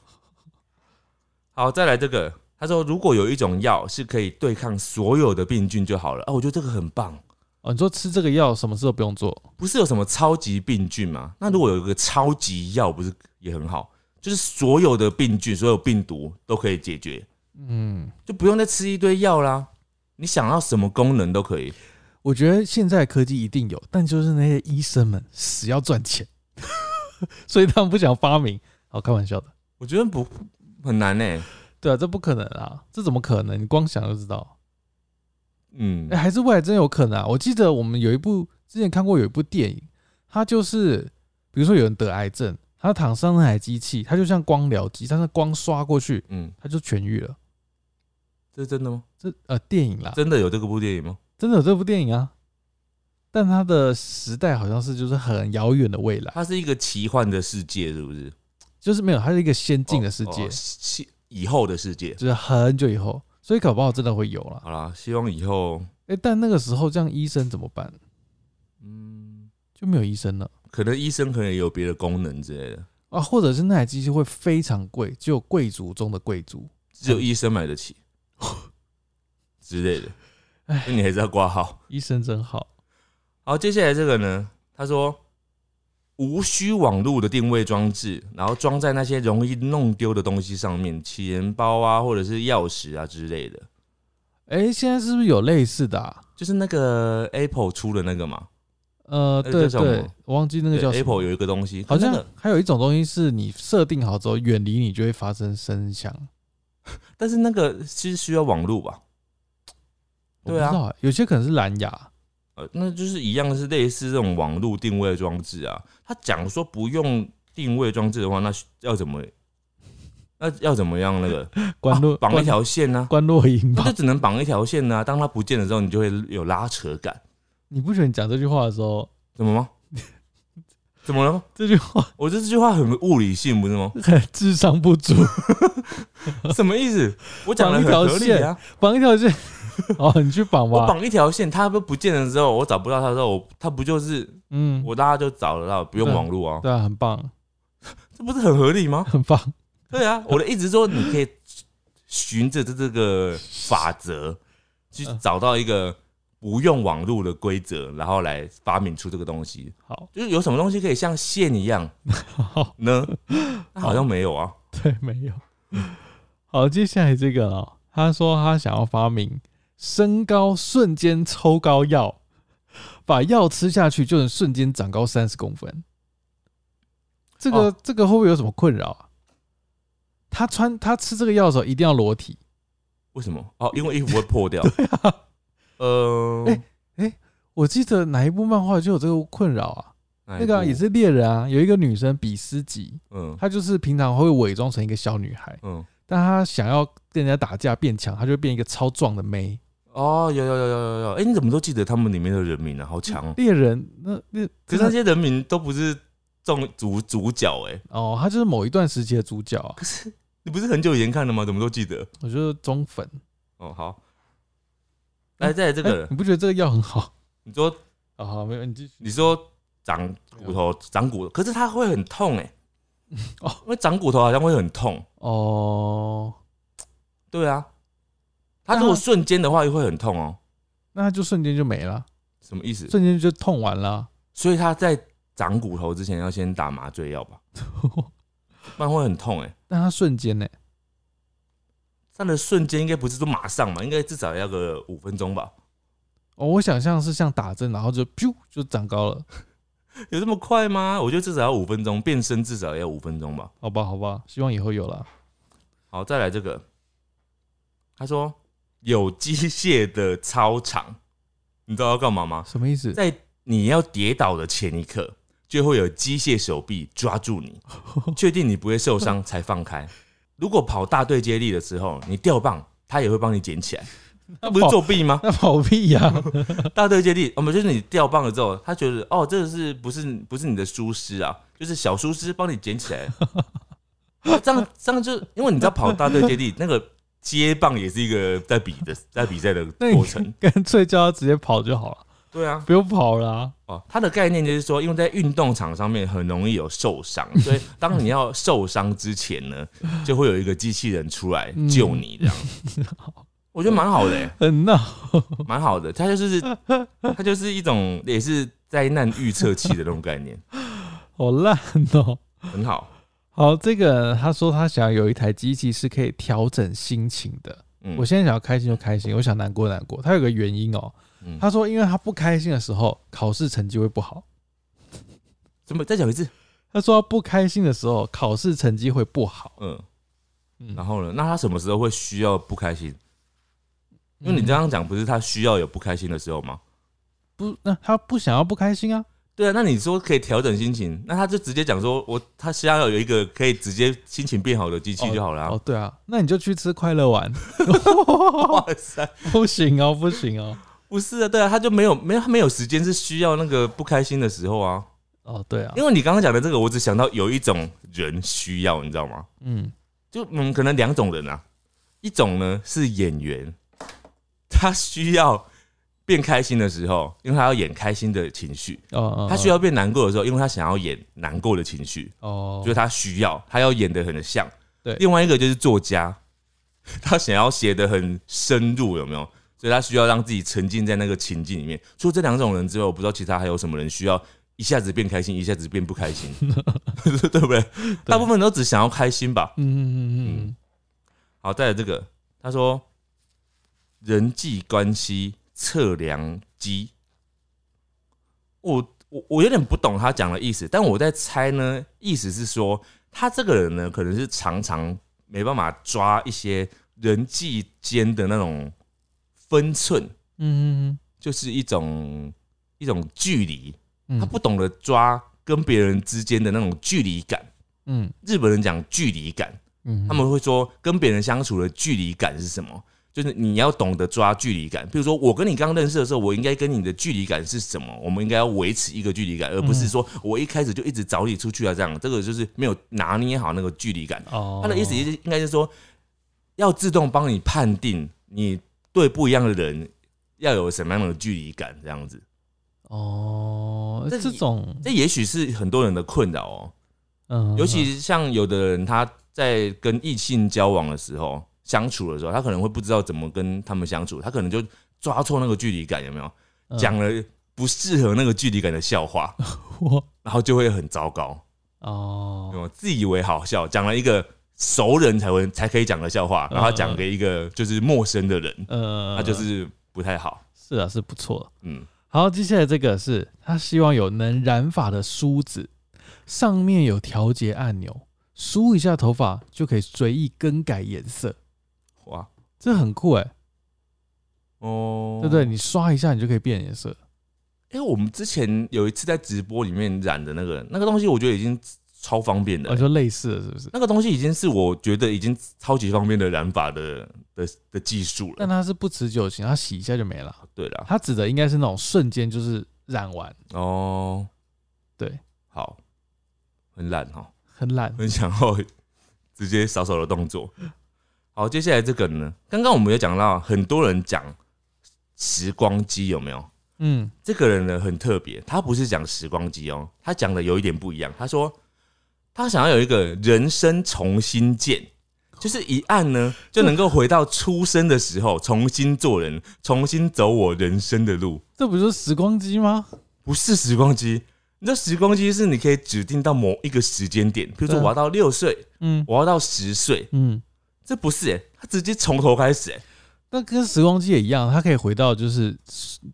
好，再来这个，他说如果有一种药是可以对抗所有的病菌就好了啊，我觉得这个很棒。哦，你说吃这个药什么事都不用做，不是有什么超级病菌吗？那如果有一个超级药，不是也很好？就是所有的病菌、所有病毒都可以解决，嗯，就不用再吃一堆药啦。你想要什么功能都可以。我觉得现在科技一定有，但就是那些医生们死要赚钱，所以他们不想发明。好，开玩笑的。我觉得不很难呢、对啊，这不可能啊，这怎么可能？你光想就知道。嗯哎、，还是未来真有可能啊！我记得我们有一部之前看过有一部电影，它就是比如说有人得癌症，他躺上那台机器，它就像光疗机，但是光刷过去，嗯，他就痊愈了。这是真的吗？这呃电影啦，真的有这个部电影吗？真的有这部电影啊，但它的时代好像是就是很遥远的未来，它是一个奇幻的世界，是不是？就是没有，它是一个先进的世界，哦哦以后的世界。就是很久以后，所以搞不好真的会有了。好啦，希望以后，哎、但那个时候这样医生怎么办？嗯，就没有医生了可能医生可能也有别的功能之类的，啊，或者是那台机器会非常贵，只有贵族中的贵族。只有医生买得起 之类的。哎那你还是要挂号。医生真好，好，接下来这个呢，他说无需网络的定位装置，然后装在那些容易弄丢的东西上面，钱包啊，或者是钥匙啊之类的，哎、现在是不是有类似的、啊？就是那个 Apple 出的那个嘛，呃，那个对对我忘记那个叫 Apple 有一个东西，好像还有一种东西是你设定好之后，远离你就会发生声响。但是那个其实需要网络吧？对啊有些可能是蓝牙。呃，那就是一样是类似这种网络定位装置啊。他讲说不用定位装置的话，那要怎么？那要怎么样？那个 关录啊绑、一条线呢、关落音吧那就。只能绑一条线呢、当它不见的时候，你就会有拉扯感。你不觉得你讲这句话的时候，怎么吗？怎么了吗？这句话我这句话很物理性，不是吗？很智商不足？什么意思？我讲了很绑一条合理啊。绑一条线，哦，你去绑吧。我绑一条线，它不不见了之后，我找不到它的时候，我它不就是嗯，我大家就找得到，不用网络啊？对啊，很棒，这不是很合理吗？很棒。对啊，我的意思是说，你可以循着这这个法则 去嗯找到一个不用网络的规则，然后来发明出这个东西。好，就是有什么东西可以像线一样好，呢？那好像没有啊。对，没有。好，接下来这个哦，他说他想要发明身高瞬间抽高药，把药吃下去就能瞬间长高三十公分。这个、哦这个会不会有什么困扰啊？他穿他吃这个药的时候一定要裸体，为什么？哦，因为衣服会破掉。对啊。呃，哎哎我记得哪一部漫画就有这个困扰啊？那那个啊、也是猎人啊，有一个女生比斯吉，嗯她就是平常会伪装成一个小女孩，嗯。但她想要跟人家打架变强，她就变一个超壮的妹。哦，有有有有有有，哎、你怎么都记得他们里面的人名啊？好强哦！猎人那那可是那些人名都不是重主主角哎、哦，他就是某一段时期的主角啊，可是你不是很久以前看的吗？怎么都记得？我觉得忠粉。哦，好，哎，再来这哎个，你不觉得这个药很好？你说啊，好，没有，你继续。你说长骨头长骨，可是它会很痛哎、哦因为长骨头好像会很痛。哦，对啊，它如果瞬间的话又会很痛哦、那他就瞬间就没了，什么意思？瞬间就痛完了。所以他在长骨头之前要先打麻醉药吧，不然会很痛哎、但他瞬间呢？它的瞬间应该不是说马上嘛，应该至少要个五分钟吧？哦，我想象是像打针，然后就咻就长高了。有这么快吗？我觉得至少要五分钟，变身至少要五分钟吧。好吧，好吧，希望以后有了。好，再来这个，他说有机械的操场，你知道要干嘛吗？什么意思？在你要跌倒的前一刻，就会有机械手臂抓住你，确定你不会受伤才放开。如果跑大队接力的时候，你掉棒，他也会帮你捡起来。那不是作弊吗？那跑屁呀、大队接力，我们就是你掉棒了之后，他觉得哦，这个是不是不是你的疏失啊？就是小疏失帮你捡起来。这样这样就因为你知道跑大队接力那个接棒也是一个在比的 在比赛的过程。干脆叫他直接跑就好了，对啊，不用跑了、啊。哦，它的概念就是说，因为在运动场上面很容易有受伤，所以当你要受伤之前呢，就会有一个机器人出来救你，这样。我觉得蛮好的、欸，很闹，蛮好的。它就是它就是一种也是灾难预测器的那种概念，好烂哦。很好。好，这个他说他想要有一台机器是可以调整心情的。嗯我现在想要开心就开心，我想难过难过。他有个原因哦，嗯他说因为他不开心的时候，考试成绩会不好。怎么再讲一次？他说他不开心的时候，考试成绩会不好。嗯，嗯然后呢？那他什么时候会需要不开心？因为你这样讲，不是他需要有不开心的时候吗？不，那他不想要不开心啊。对啊，那你说可以调整心情，那他就直接讲说，我他需要有一个可以直接心情变好的机器就好了、啊。哦，对啊，那你就去吃快乐丸。哇塞，不行哦，不行哦。不是啊，对啊，他就没有没有他没有时间是需要那个不开心的时候啊。哦，对啊，因为你刚刚讲的这个，我只想到有一种人需要，你知道吗？嗯，就嗯，可能两种人啊，一种呢是演员，他需要变开心的时候，因为他要演开心的情绪；哦哦，他需要变难过的时候，因为他想要演难过的情绪。哦，就是他需要，他要演的很像。对另外一个就是作家，他想要写的很深入，有没有？所以他需要让自己沉浸在那个情境里面。除了这两种人之外，我不知道其他还有什么人需要一下子变开心，一下子变不开心，对不对？大部分都只想要开心吧。嗯嗯嗯嗯好，再来这个，他说人际关系测量机，我我我有点不懂他讲的意思，但我在猜呢，意思是说他这个人呢，可能是常常没办法抓一些人际间的那种分寸，嗯嗯就是一种一种距离，嗯，他不懂得抓跟别人之间的那种距离感。嗯。日本人讲距离感，嗯，他们会说跟别人相处的距离感是什么？就是你要懂得抓距离感。比如说，我跟你刚认识的时候，我应该跟你的距离感是什么？我们应该要维持一个距离感，而不是说我一开始就一直找你出去啊，这样这个就是没有拿捏好那个距离感。哦，他的意思是应该是说，要自动帮你判定你对不一样的人要有什么样的距离感，这样子。哦，这这种这也许是很多人的困扰哦。嗯，尤其像有的人他在跟异性交往的时候相处的时候，他可能会不知道怎么跟他们相处，他可能就抓错那个距离感，有没有？嗯讲了不适合那个距离感的笑话，然后就会很糟糕。哦，有有自以为好笑，讲了一个熟人才会才可以讲的笑话，然后讲给一个就是陌生的人，呃，那就是不太好。是啊，是不错。嗯，好，接下来这个是他希望有能染发的梳子，上面有调节按钮，梳一下头发就可以随意更改颜色，哇，这很酷哎、哦，对不对？？你刷一下你就可以变颜色。哎、我们之前有一次在直播里面染的那个那个东西，我觉得已经超方便的、我说类似的是不是？那个东西已经是我觉得已经超级方便的染发的的的技术了。但它是不持久型，它洗一下就没了。对了，它指的应该是那种瞬间就是染完，哦，对，好，很懒哈，很懒。很想要直接扫扫的动作。好，接下来这个呢，刚刚我们有讲到很多人讲时光机有没有？嗯，这个人呢很特别，他不是讲时光机哦，他讲的有一点不一样。他说他想要有一个人生重新键，就是一按呢就能够回到出生的时候，重新做人，重新走我人生的路。这不就是时光机吗？不是时光机，你知道时光机是你可以指定到某一个时间点，比如说我要到六岁，嗯我要到十岁，嗯，这不是哎、他直接从头开始哎、那跟时光机也一样，他可以回到就是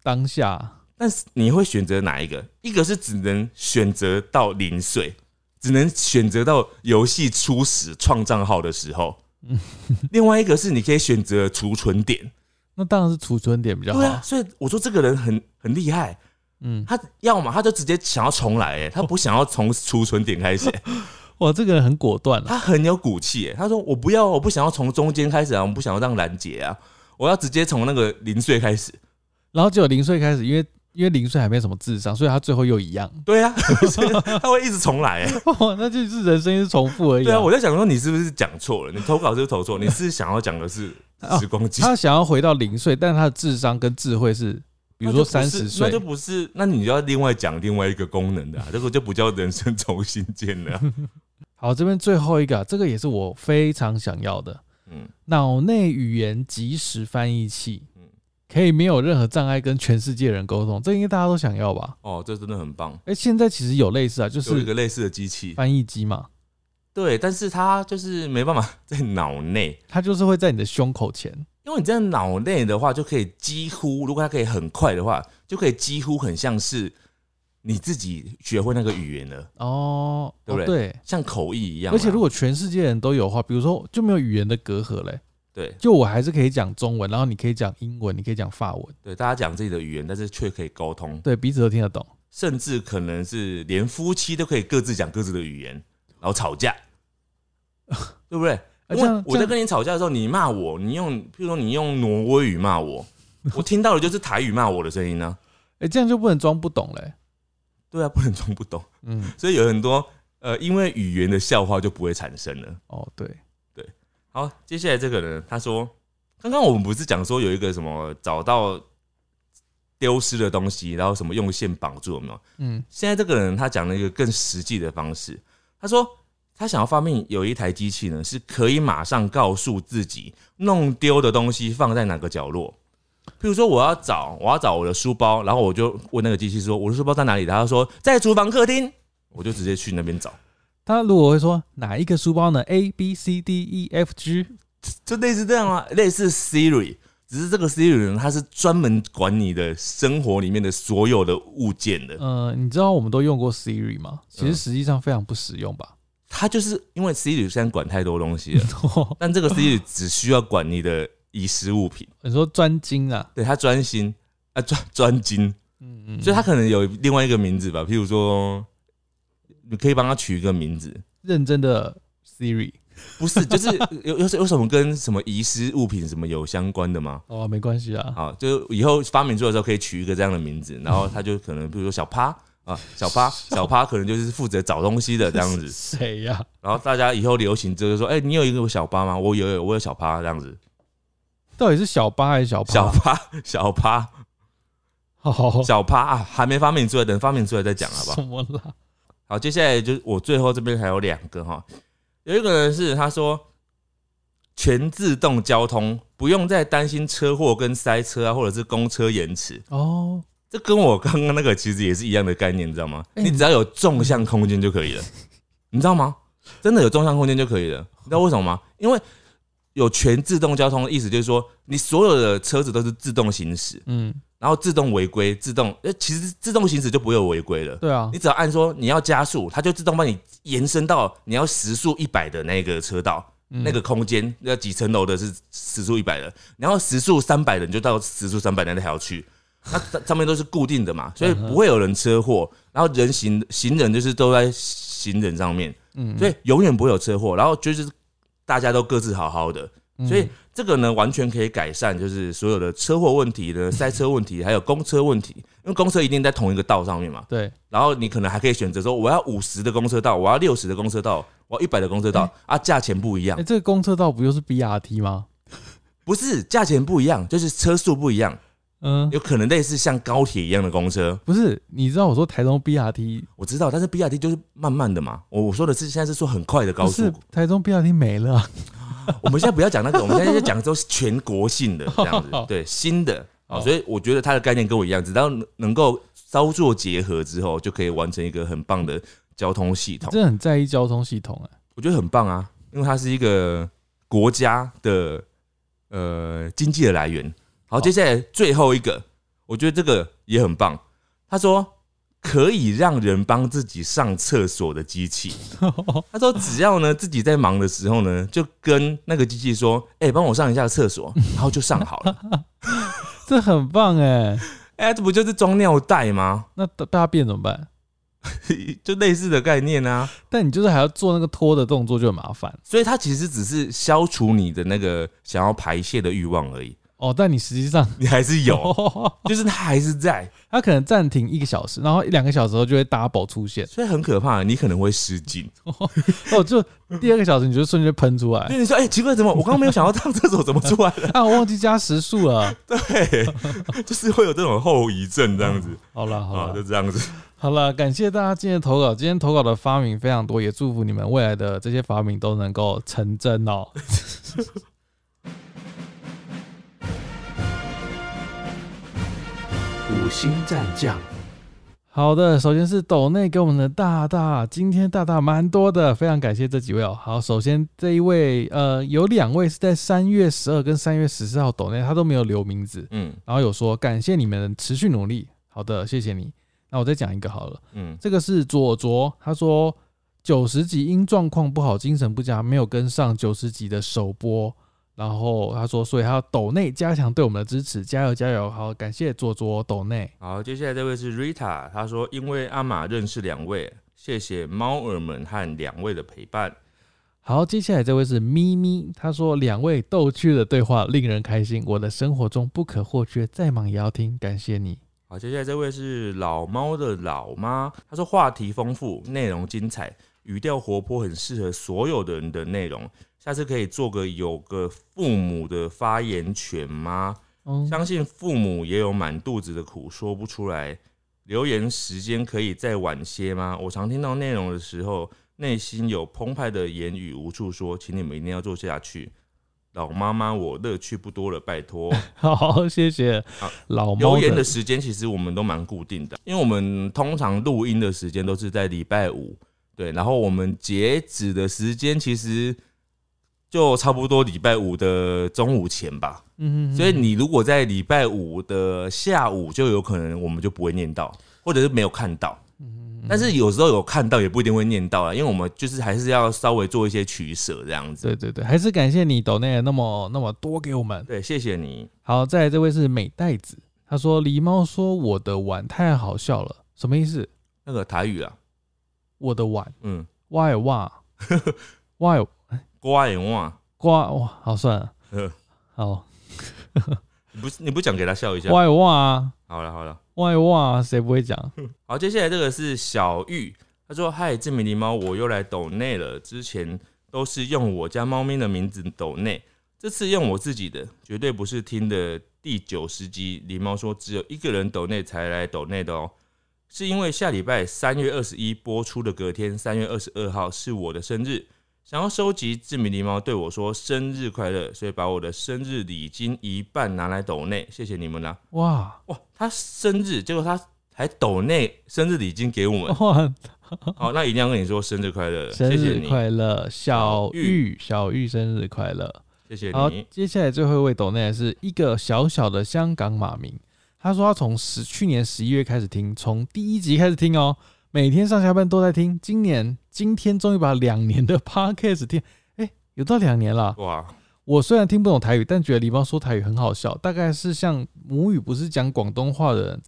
当下。但是你会选择哪一个？一个是只能选择到零岁，只能选择到游戏初始创账号的时候。另外一个是你可以选择储存点。那当然是储存点比较好。对啊，所以我说这个人很很厉害，嗯，他要么他就直接想要重来，哎，他不想要从储存点开始，哎 哇，这个人很果断啊。他很有骨气，哎，他说我不要，我不想要从中间开始啊，我不想要让拦截啊，我要直接从那个零岁开始。然后只有零岁开始，因为因为零岁还没什么智商，所以他最后又一样。对啊，所以他会一直重来，哎。哇，那就是人生是重复而已、对啊，我在想说你是不是讲错了？你投稿是不是投错？你是想要讲的是 时光机？他想要回到零岁，但他的智商跟智慧是，比如说三十那岁就，不是，那你就要另外讲另外一个功能的、啊，这个就不叫人生重新建了啊、好，这边最后一个啊，这个也是我非常想要的，嗯，脑内语言即时翻译器嗯，可以没有任何障碍跟全世界人沟通，这应该大家都想要吧？哦，这真的很棒，哎、现在其实有类似啊，就有一个类似的机器，翻译机嘛，对，但是它就是没办法在脑内，它就是会在你的胸口前，因为你在脑内的话，就可以几乎，如果它可以很快的话，就可以几乎很像是你自己学会那个语言了，哦，对不哦对，像口译一样啊、而且如果全世界人都有的话，比如说就没有语言的隔阂嘞，对。就我还是可以讲中文，然后你可以讲英文，你可以讲法文，对大家讲自己的语言，但是却可以沟通，对，彼此都听得懂。甚至可能是连夫妻都可以各自讲各自的语言，然后吵架，对不对？啊这样因为我在跟你吵架的时候，你骂我，你用，譬如说你用挪威语骂我，我听到的就是台语骂我的声音呢、哎、这样就不能装不懂嘞。对啊，不能装不懂，嗯，所以有很多呃，因为语言的笑话就不会产生了。哦，对，好，接下来这个人他说，刚刚我们不是讲说有一个什么找到丢失的东西，然后什么用线绑住有没有？嗯，现在这个人他讲了一个更实际的方式，他说他想要发明有一台机器呢，是可以马上告诉自己弄丢的东西放在哪个角落。譬如说我要找我要找我的书包，然后我就问那个机器说我的书包在哪里？他说在厨房客厅，我就直接去那边找，他如果会说哪一个书包呢？A B C D E F G，就类似这样啊，类似 Siri。只是这个 Siri 呢，它是专门管你的生活里面的所有的物件的。呃，你知道我们都用过 Siri 吗？其实嗯实际上非常不实用吧。它就是因为 Siri 现在管太多东西了，但这个 Siri 只需要管你的遗失物品，你说专精啊？对他专心啊专 专精，嗯嗯，所以他可能有另外一个名字吧，譬如说，你可以帮他取一个名字，认真的 Siri 不是，就是 有有有什么跟什么遗失物品什么有相关的吗？哦，没关系啊。好，就以后发明出来的时候可以取一个这样的名字，然后他就可能比如说小趴啊，小趴 小趴可能就是负责找东西的这样子，谁呀？然后大家以后流行就是说，哎、你有一个小趴吗？我有有，我有小趴这样子，到底是小八还是小八？小趴 小趴好，小趴啊，还没发明出来，等发明出来再讲好不好什？么啦？好，接下来就是我最后这边还有两个哈，有一个人是他说全自动交通不用再担心车祸跟塞车啊，或者是公车延迟。哦，这跟我刚刚那个其实也是一样的概念，你知道吗？哎你只要有纵向空间就可以了，你知道吗？真的有纵向空间就可以了，你知道为什么吗？因为有全自动交通的意思就是说，你所有的车子都是自动行驶，嗯，然后自动违规，自动呃，其实自动行驶就不会有违规了。对啊。你，只要按说你要加速，它就自动帮你延伸到你要时速一百的那个车道。嗯。那个空间要几层楼的是时速一百的，然后时速三百的你就到时速三百的那条去，那上上面都是固定的嘛，所以不会有人车祸，然后人行行人就是都在行人上面，嗯。所以永远不会有车祸，然后就是大家都各自好好的，嗯。所以这个呢完全可以改善，就是所有的车祸问题呢、塞车问题，还有公车问题，因为公车一定在同一个道上面嘛，对，然后你可能还可以选择说我要五十的公车道，我要六十的公车道，我要一百的公车道啊，价钱不一样。哎，，这个公车道不就是 BRT 吗？不是价钱不一样，就是车速不一样，嗯，有可能类似像高铁一样的公车，不是，你知道我说台中 BRT 我知道，但是 BRT 就是慢慢的嘛。我我说的是现在是说很快的高速是，台中 BRT 没了啊，我们现在不要讲那个，我们现在就讲都是全国性的 这样子，对新的好啊，所以我觉得它的概念跟我一样，只要能能够稍作结合之后，就可以完成一个很棒的交通系统。真的很在意交通系统哎。我觉得很棒啊，因为它是一个国家的呃经济的来源。好，接下来最后一个，我觉得这个也很棒。他说可以让人帮自己上厕所的机器。他说只要呢自己在忙的时候呢，就跟那个机器说：“哎、帮我上一下厕所。”然后就上好了。这很棒哎，哎、这不就是装尿袋吗？那大大便怎么办？就类似的概念啊。但你就是还要做那个拖的动作，就很麻烦所以它其实只是消除你的那个想要排泄的欲望而已。哦。但你实际上你还是有，就是它还是在，它可能暂停一个小时，然后一两个小时后就会 double 出现，所以很可怕，你可能会失禁。哦，就第二个小时你就瞬间喷出来对你说，哎、奇怪，怎么我刚刚没有想到上厕所，怎么出来了？啊！我忘记加时速了。对，就是会有这种后遗症这样子好了好啊，了就这样子。好了，感谢大家今天投稿。今天投稿的发明非常多，也祝福你们未来的这些发明都能够成真哦。五星战将，好的，首先是斗内给我们的大大，今天大大蛮多的，非常感谢这几位哦。好，首先这一位，呃，有两位是在三月十二跟三月十四号斗内，他都没有留名字，嗯然后有说感谢你们持续努力。好的，谢谢你。那我再讲一个好了，嗯，这个是左卓，他说九十级因状况不好，精神不佳，没有跟上九十级的首播。然后他说，所以他要斗内加强对我们的支持，加油加油！好，感谢左左抖内。好，接下来这位是 Rita，他说因为阿玛认识两位，谢谢猫儿们和两位的陪伴。好，接下来这位是咪咪，他说两位逗趣的对话令人开心，我的生活中不可或缺，再忙也要听，感谢你。好，接下来这位是老猫的老妈，他说话题丰富，内容精彩，语调活泼，很适合所有的人的内容。下次可以做个有个父母的发言权吗？嗯，相信父母也有满肚子的苦说不出来。留言时间可以再晚些吗？我常听到内容的时候，内心有澎湃的言语无处说，请你们一定要做下去。老妈妈，我乐趣不多了，拜托。好，谢谢好老猫留言的时间其实我们都蛮固定的，因为我们通常录音的时间都是在礼拜五，对，然后我们截止的时间其实就差不多礼拜五的中午前吧。嗯，所以你如果在礼拜五的下午，就有可能我们就不会念到，或者是没有看到。但是有时候有看到，也不一定会念到啊，因为我们就是还是要稍微做一些取舍这样子。对对对，还是感谢你抖内那么那么多给我们。对，谢谢你。好，再来这位是美袋子，他说狸猫说我的碗太好笑了，什么意思？那个台语啊，我的碗嗯，哇哇哇瓜眼哇，瓜哇，好算了，呃，好你不是你不讲给他笑一下？哇哇好了好了。哇哇，谁不会讲？好，接下来这个是小玉，他说：“嗨，志明狸猫，我又来抖内了。之前都是用我家猫咪的名字抖内，这次用我自己的，绝对不是听的第九十集。狸猫说只有一个人抖内才来抖内的哦，是因为下礼拜三月二十一播出的隔天，三月二十二号是我的生日，想要收集志明狸猫对我说生日快乐，所以把我的生日礼金一半拿来抖内，谢谢你们啦！哇。哇，他生日，结果他还抖内生日礼金给我们，哇，好，那一定要跟你说生日快乐，生日快乐，小小玉，小玉生日快乐。谢谢好你，，接下来最后一位抖内是一个小小的香港马民，他说他从十去年十一月开始听，从第一集开始听哦，每天上下班都在听，今年今天终于把两年的 podcast 听，哎、有到两年了。哇，我虽然听不懂台语，但觉得狸猫说台语很好笑，大概是像母语不是讲广东话的人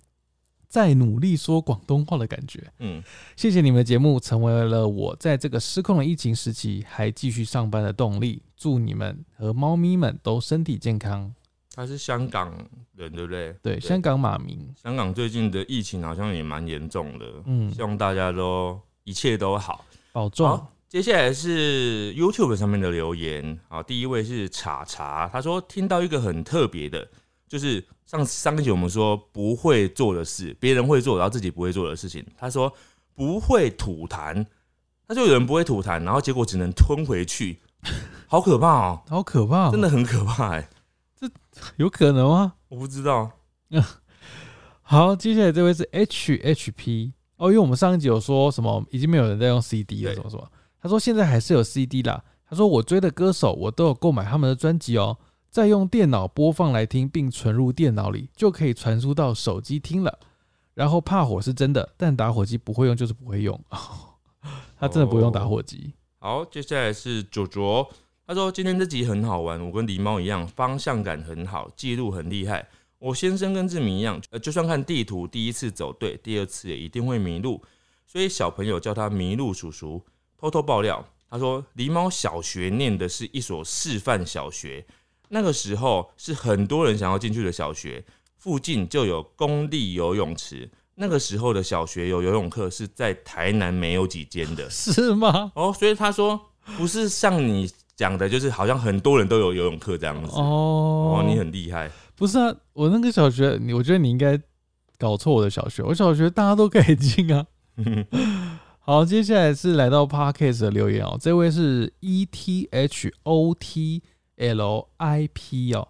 在努力说广东话的感觉。嗯，谢谢你们的节目，成为了我在这个失控的疫情时期还继续上班的动力。祝你们和猫咪们都身体健康。他是香港人，对不对？对，香港马明，香港最近的疫情好像也蛮严重的，嗯希望大家都一切都好。保重。好，接下来是 YouTube 上面的留言。好，第一位是茶茶，他说听到一个很特别的，就是上上一集我们说不会做的事，别人会做，然后自己不会做的事情。他说不会吐痰，他就有人不会吐痰，然后结果只能吞回去，好可怕哦、好可怕、真的很可怕哎、有可能吗？我不知道。好，接下来这位是 HHP 哦，因为我们上一集有说什么已经没有人在用 CD 了，对什么什么。他说现在还是有 CD 啦。他说我追的歌手我都有购买他们的专辑哦，再用电脑播放来听，并存入电脑里，就可以传输到手机听了。然后怕火是真的，但打火机不会用就是不会用。他真的不会用打火机。好，接下来是卓卓，他说今天这集很好玩，我跟狸猫一样，方向感很好，记录很厉害。我先生跟志明一样，呃，就算看地图，第一次走对，第二次也一定会迷路，所以小朋友叫他迷路叔叔。偷偷爆料，他说狸猫小学念的是一所示范小学，那个时候是很多人想要进去的小学，附近就有公立游泳池。那个时候的小学有游泳课是在台南没有几间的，是吗？哦，所以他说不是像你讲的，就是好像很多人都有游泳课这样子。哦哦，你很厉害。不是啊，我那个小学，你我觉得你应该搞错我的小学。我小学大家都可以进啊。好，接下来是来到 Parkes 的留言哦，这位是 E T H O T L I P 哦，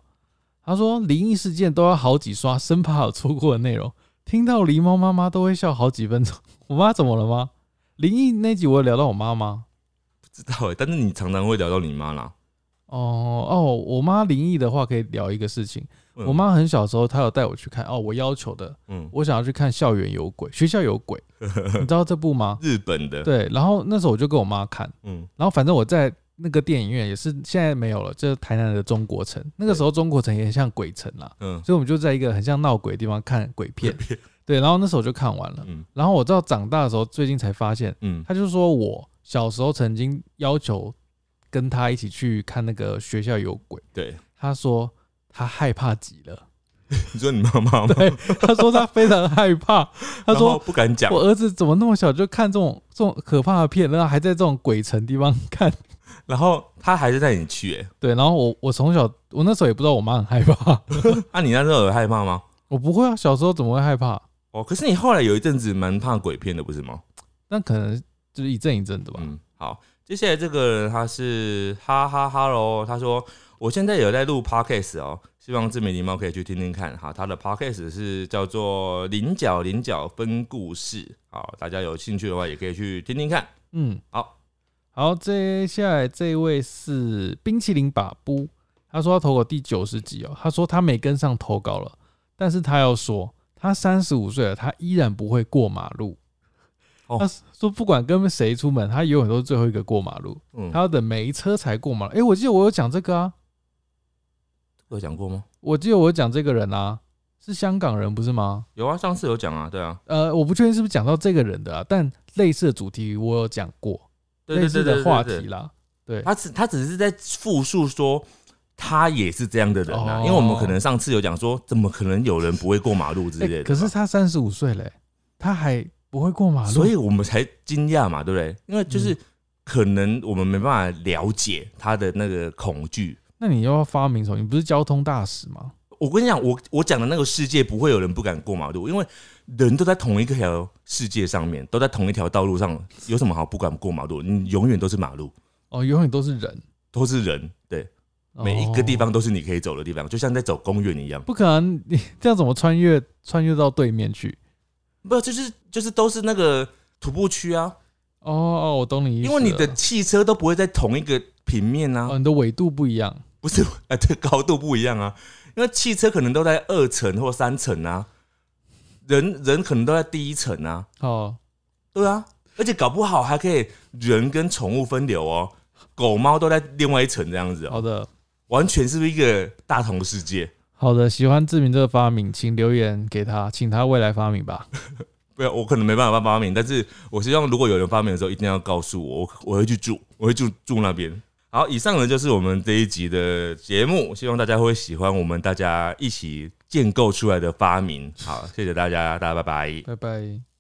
他说灵异事件都要好几刷，生怕有错过的内容。听到狸猫妈妈都会笑好几分钟。我妈怎么了吗？灵异那集我有聊到我妈吗？不知道哎，但是你常常会聊到你妈啦。哦哦，我妈灵异的话可以聊一个事情。嗯。我，妈很小时候，她有带我去看哦，我要求的，嗯，我想要去看《校园有鬼》，学校有鬼，你知道这部吗？日本的，，对，然后那时候我就跟我妈看，嗯。然后反正我在那个电影院也是现在没有了，就是台南的中国城，那个时候中国城也很像鬼城啦，嗯。所以我们就在一个很像闹鬼的地方看鬼片，对，然后那时候我就看完了，嗯。然后我知道长大的时候，最近才发现，嗯，他就说我小时候曾经要求跟他一起去看那个学校有鬼，对，他说他害怕极了。你说你妈妈吗？对，他说他非常害怕，他说不敢讲我，儿子怎么那么小就看这种这种可怕的片，然后还在这种鬼城地方看。然后他还是带你去，哎，对，然后我我从小我那时候也不知道我妈很害怕，啊，你那时候有害怕吗？我不会啊，小时候怎么会害怕？哦，可是你后来有一阵子蛮怕鬼片的，不是吗？那可能就是一阵一阵的吧。嗯，好，接下来这个人他是哈哈哈喽，他说我现在有在录 podcast 哦，希望志美狸猫可以去听听看哈。他的 podcast 是叫做菱角菱角分故事，好，大家有兴趣的话也可以去听听看。嗯，好，好，接下来这位是冰淇淋把布，他说他投稿第九十集哦，他说他没跟上投稿了，但是他要说他三十五岁了，他依然不会过马路。哦他说不管跟谁出门，他永远都是最后一个过马路，嗯，他要等没车才过马路。哎、我记得我有讲这个啊，有讲过吗？我记得我有讲这个人啊，是香港人不是吗？有啊，上次有讲啊，对啊，呃，我不确定是不是讲到这个人的啊，但类似的主题我有讲过，类似的话题啦。对，他只他只是在复述说。他也是这样的人啊，哦因为我们可能上次有讲说，怎么可能有人不会过马路之哎类的吧、可是他三十五岁嘞，他还不会过马路，所以我们才惊讶嘛，对不对？因为嗯就是可能我们没办法了解他的那个恐惧。那你又要发明什么？你不是交通大使吗？我跟你讲，我我讲的那个世界不会有人不敢过马路，因为人都在同一条世界上面，都在同一条道路上，有什么好不敢过马路？你永远都是马路。哦，永远都是人，都是人，对，每一个地方都是你可以走的地方，就像在走公园一样。不可能，你 这样怎么穿越穿越到对面去？不，就是就是都是那个徒步区啊。哦哦，我懂你意思。因为你的汽车都不会在同一个平面啊，哦，你的纬度不一样。不是，啊，对，高度不一样啊。因为汽车可能都在二层或三层啊，人人可能都在第一层啊。哦，对啊，而且搞不好还可以人跟宠物分流哦，狗猫都在另外一层这样子哦。好的，完全是不是一个大同世界。好的，喜欢志明这个发明，请留言给他，请他未来发明吧。不要，我可能没办法发明，但是我希望如果有人发明的时候，一定要告诉我，我我会去住，我会住住那边。好，以上呢就是我们这一集的节目，希望大家会喜欢我们大家一起建构出来的发明。好，谢谢大家，大家拜拜。拜拜。